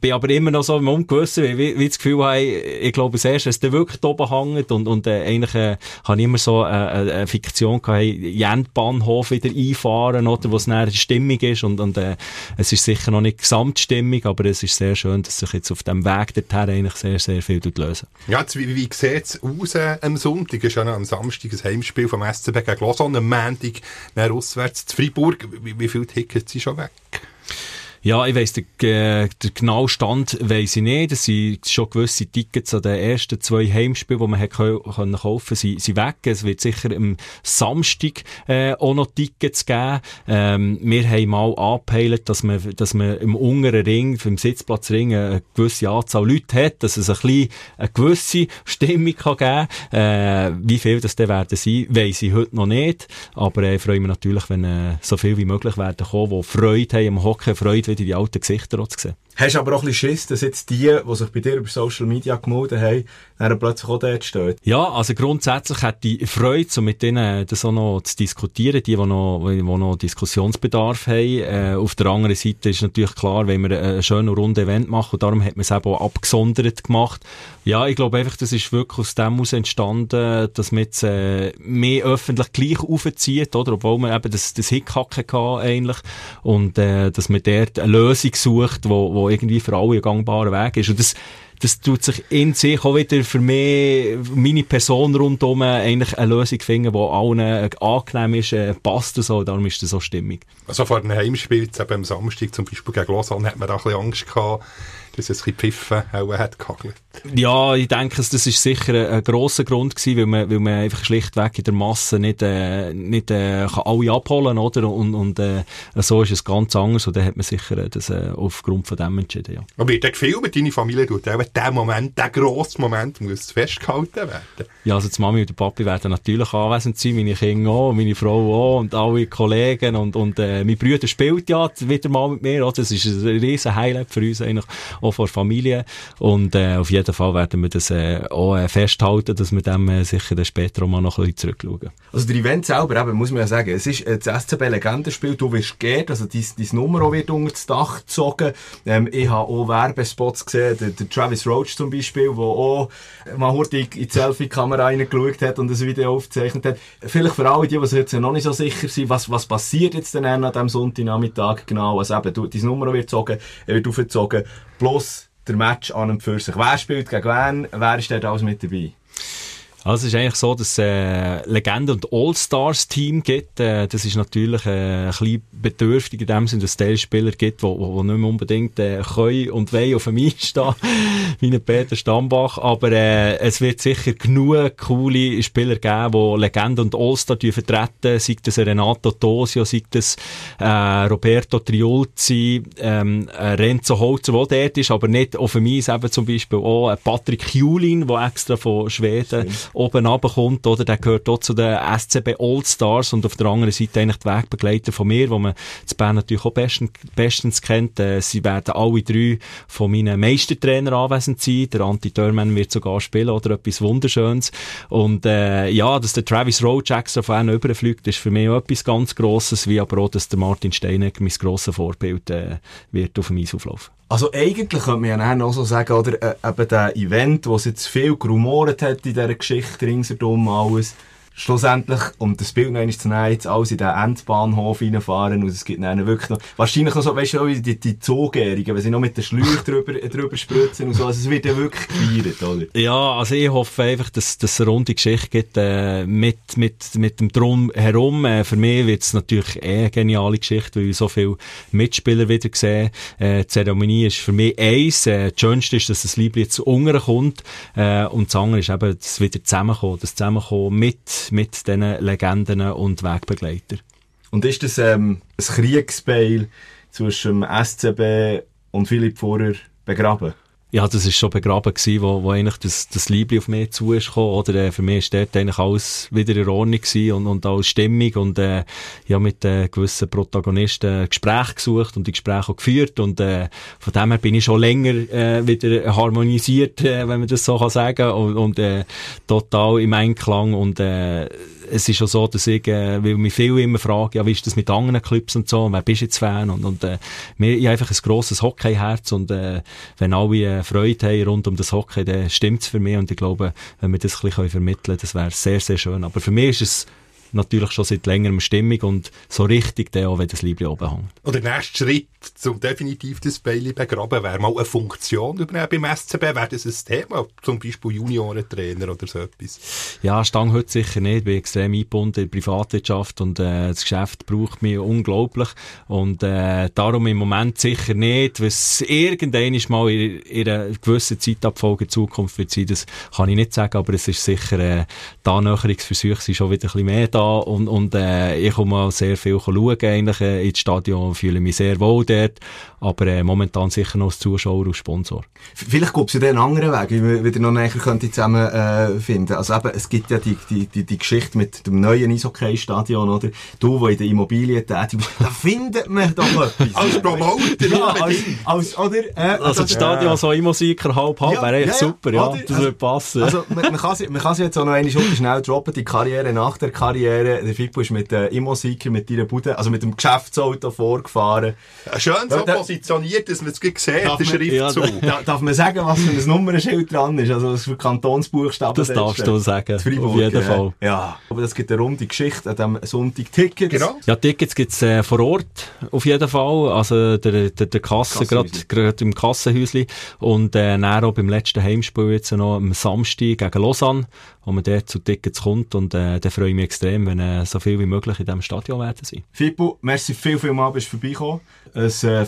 bin aber immer noch so im Ungewissen, wie, wie, wie das Gefühl habe, ich glaube, das erste, dass der wirklich oben hängt und, und äh, eigentlich äh, habe ich immer so äh, äh eine Fiktion gehabt, hey, Jentbahnhof wieder einfahren, oder, wo es näher stimmig ist und, und äh, es ist sicher noch nicht gesamtstimmig, aber es ist sehr schön, dass sich jetzt auf dem Weg dorthin eigentlich sehr, sehr viel lösen. Ja, jetzt, wie, wie sieht es aus äh, am Sonntag? Es ist ja am Samstag ein Heimspiel vom SCB gegen Lausanne, am Montag auswärts zu Freiburg. Wie, wie viele Tickets sind schon weg? Ja, ich weiss, der, äh, der genaue Stand weiss ich nicht. Es sind schon gewisse Tickets an den ersten zwei Heimspielen, die man hat können kaufen sind, sind weg. Es wird sicher am Samstag äh, auch noch Tickets geben. Ähm, wir haben mal angepeilt, dass man, dass man im unteren Ring, im Sitzplatzring eine gewisse Anzahl Leute hat, dass es ein bisschen eine gewisse Stimmung kann geben kann. Äh, wie viel das dann werden sein, weiss ich heute noch nicht. Aber äh, ich freue mich natürlich, wenn äh, so viel wie möglich werden kommen, die Freude haben am Hocken, Freude die alten Gesichter zu sehen. Hast aber auch ein bisschen Schiss, dass jetzt die, die sich bei dir über Social Media gemeldet haben, dann plötzlich auch dort stehen? Ja, also grundsätzlich hat die Freude, so mit denen das auch noch zu diskutieren, die, die noch, die noch Diskussionsbedarf haben. Äh, auf der anderen Seite ist natürlich klar, wenn wir ein schönes rundes Event machen, und darum hat man es eben auch abgesondert gemacht. Ja, ich glaube einfach, das ist wirklich aus dem heraus entstanden, dass man jetzt äh, mehr öffentlich gleich aufzieht, oder? Obwohl man eben das, das Hickhacken hatte eigentlich. Und äh, dass man dort eine Lösung sucht, wo, wo irgendwie für alle ein gangbarer Weg ist. Und das, das tut sich in sich auch wieder für mich, meine Person rundherum, eigentlich eine Lösung finden, die allen angenehm ist, äh, passt so, darum ist das so stimmig. Also vor dem Heimspiel, jetzt eben am Samstag zum Beispiel gegen Lausanne, hat man da ein bisschen Angst gehabt, dass es ein bisschen Pfiffen auch hat gehagelt. Ja, ich denke, das ist sicher ein, ein grosser Grund gewesen, weil man, weil man einfach schlichtweg in der Masse nicht, äh, nicht äh, kann alle abholen oder? Und, und äh, so ist es ganz anders und dann hat man sicher das äh, aufgrund von dem entschieden, ja. Aber wird gefilmt, deine Familie tut auch der Moment, der grosse Moment muss festgehalten werden? Ja, also die Mami und der Papi werden natürlich anwesend sein, meine Kinder auch, meine Frau auch und alle Kollegen und, und äh, mein Bruder spielt ja wieder mal mit mir, oder? das ist ein riesen Highlight für uns eigentlich, auch von der Familie und äh, auf jeden Fall werden wir das äh, auch äh, festhalten, dass wir dem äh, sicher dann später auch mal noch ein zurückschauen. Also der Event selber, eben, muss man ja sagen, es ist äh, das SCB-Legendenspiel, du wirst geehrt, also dein, dein Nummer auch wird unter das Dach gezogen. Ähm, ich habe auch Werbespots gesehen, der, der Travis Roach zum Beispiel, der auch mal hurtig in die Selfie-Kamera reingeschaut hat und ein Video aufgezeichnet hat. Vielleicht für alle, die, die sich jetzt noch nicht so sicher sind, was, was passiert jetzt denn an diesem Sonntagnachmittag genau, also eben, du, dein Nummer wird gezogen, er wird aufgezogen, plus der Match an und für sich. Wer spielt gegen wen? Wer ist dort alles mit dabei? Also es ist eigentlich so, dass äh, Legende- und All-Stars-Team gibt. Äh, das ist natürlich äh, ein bisschen bedürftig in dem Sinne, dass es Spieler gibt, die, nicht mehr unbedingt äh, können und wollen auf dem Eis stehen, wie ein Peter Stambach. Aber äh, es wird sicher genug coole Spieler geben, die Legende und All-Star vertreten. Sei das Renato Tosio, sei das äh, Roberto Triulzi, ähm, äh, Renzo Holzer, der dort ist, aber nicht auf dem Eis. Eben zum Beispiel auch äh, Patrick Julin, der extra von Schweden oben runterkommt, oder? Der gehört auch zu den SCB All-Stars und auf der anderen Seite eigentlich die Wegbegleiter von mir, wo man zu Bern natürlich auch bestens, bestens kennt. Äh, sie werden alle drei von meinen Meistertrainern anwesend sein. Der Anti Dörmann wird sogar spielen oder etwas Wunderschönes. Und äh, ja, dass der Travis Roach extra von einem überfliegt, ist für mich auch etwas ganz Grosses, wie aber auch, dass der Martin Steinegger mein grosses Vorbild äh, wird auf dem Eis auflaufen. Also eigentlich könnte man ja auch so sagen, oder, äh, eben der Event, wo es jetzt viel gerumort hat in dieser Geschichte ringsherum alles, schlussendlich, um das Bild noch einmal zu nehmen, jetzt alles in den Endbahnhof reinfahren und es gibt dann wirklich noch, wahrscheinlich noch so, weißt du, die, die Zoogärigen, wenn sie noch mit den Schläuchen drüber, drüber spritzen und so, also es wird ja wirklich gefeiert, oder? Ja, also ich hoffe einfach, dass, dass es eine runde Geschichte gibt, äh, mit, mit, mit dem Drum herum. Äh, für mich wird es natürlich eh eine geniale Geschichte, weil ich so viele Mitspieler wieder sehe. Äh, die Zeremonie ist für mich eins, äh, das Schönste ist, dass das Liebling jetzt unten kommt, äh, und das andere ist eben, dass wieder zusammenkommen, das Zusammenkommen mit mit diesen Legenden und Wegbegleitern. Und ist das ähm, ein Kriegsbeil zwischen dem SCB und Philipp Vorer begraben? Ja, das ist schon begraben gewesen, wo, wo eigentlich das, das Liebling auf mich zu ist gekommen, oder, äh, für mich ist dort eigentlich alles wieder in Ordnung gewesen und, und alles stimmig und, äh, ja, mit, äh, gewissen Protagonisten Gespräche gesucht und die Gespräche auch geführt und, äh, von dem her bin ich schon länger, äh, wieder harmonisiert, äh, wenn man das so kann sagen und, und, äh, total im Einklang und, äh, es ist auch so, dass ich, äh, weil mich viele immer fragen, ja, wie ist das mit anderen Clubs und so, wer bist du jetzt Fan? Und, und äh, mir, ich einfach ein grosses Hockeyherz und äh, wenn alle äh, Freude haben rund um das Hockey, dann stimmt's für mich und ich glaube, wenn wir das ein bisschen vermitteln können, das wäre sehr, sehr schön. Aber für mich ist es natürlich schon seit längerem Stimmung und so richtig dann auch, wenn das Liebling oben hängt. Und der nächste Schritt, um definitiv das Bailey begraben, wäre mal eine Funktion übernehmen beim SCB. Wäre das ein Thema? Zum Beispiel Juniorentrainer oder so etwas? Ja, Stang heute sicher nicht. Ich bin extrem eingebunden in die Privatwirtschaft und äh, das Geschäft braucht mich unglaublich. Und äh, darum im Moment sicher nicht. Was irgendwann mal in, in einer gewissen Zeitabfolge in Zukunft wird sein, das kann ich nicht sagen, aber es ist sicher, äh, die Annäherungsversuche sind schon wieder ein bisschen mehr da und, und äh, ich komme sehr viel schauen eigentlich äh, ins Stadion, fühle mich sehr wohl dort, aber äh, momentan sicher noch als Zuschauer und Sponsor. Vielleicht gibt es ja einen anderen Weg, wie wir wieder noch näher könnte zusammen äh, finden. Also eben, es gibt ja die, die, die, die Geschichte mit dem neuen Eishockey-Stadion, oder? Du, wo in der Immobilie tätig bist, da findet man doch etwas. als Promoter, ja, als, als, oder? Äh, also das Stadion ja. so Imosiker halb halb, Ja, wäre echt ja, ja, super, ja, oder? das Also- würde passen. Also, man, man kann sie, man kann sie jetzt auch noch einmal schnell droppen, die Karriere nach der Karriere. Der Fippo ist mit äh, Immo-Seeker, mit deiner Bude, also mit dem Geschäftsauto vorgefahren. Schön so Ja, da- positioniert, dass man es gleich sieht, Darf der man- Schriftzug. ja, Da, darf man sagen, was für ein Nummernschild dran ist? Also, was für Kantonsbuchstaben Das darfst steht? du sagen, Freiburg, auf jeden ja. Fall. Ja, aber das gibt eine runde Geschichte an diesem Sonntag Tickets. Genau. Ja, Tickets gibt's äh, vor Ort, auf jeden Fall. Also, der, der, der Kasse, gerade im Kassenhäusli. Und, äh, dann auch beim letzten Heimspiel jetzt noch am Samstag gegen Lausanne, wo man dort zu Tickets kommt. Und, äh, da freue ich mich extrem, wenn, äh, so viel wie möglich in diesem Stadion werden sein. Fippo, merci viel, viel mal, bist du vorbeigekommen. Ein äh, fantastisches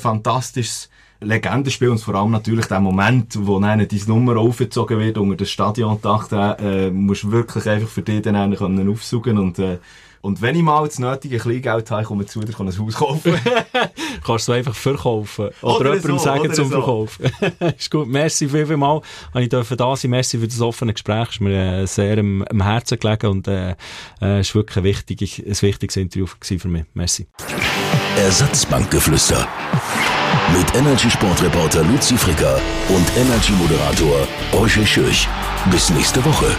Legendenspiel und vor allem natürlich der Moment, wo dann deine Nummer aufgezogen wird unter das Stadiondach, den äh, musst du wirklich einfach für dich dann einen aufsuchen und äh, und wenn ich mal das nötige Kleingeld habe, komme ich zu dir, kann ein Haus kaufen. Kannst du einfach verkaufen. Oder, Oder jemandem so, sagen oder zum so. Verkaufen. ist gut. Merci viel, viel mal. Habe ich dürfen da sein. Merci für das offene Gespräch. Ist mir äh, sehr am, am Herzen gelegen und, äh, äh, ist wirklich ein, wichtig, ein wichtiges Interview für mich. Merci. Ersatzbankgeflüster. Mit Energy Sportreporter Luzi Fricker und Energy Moderator Roger Schürch. Bis nächste Woche.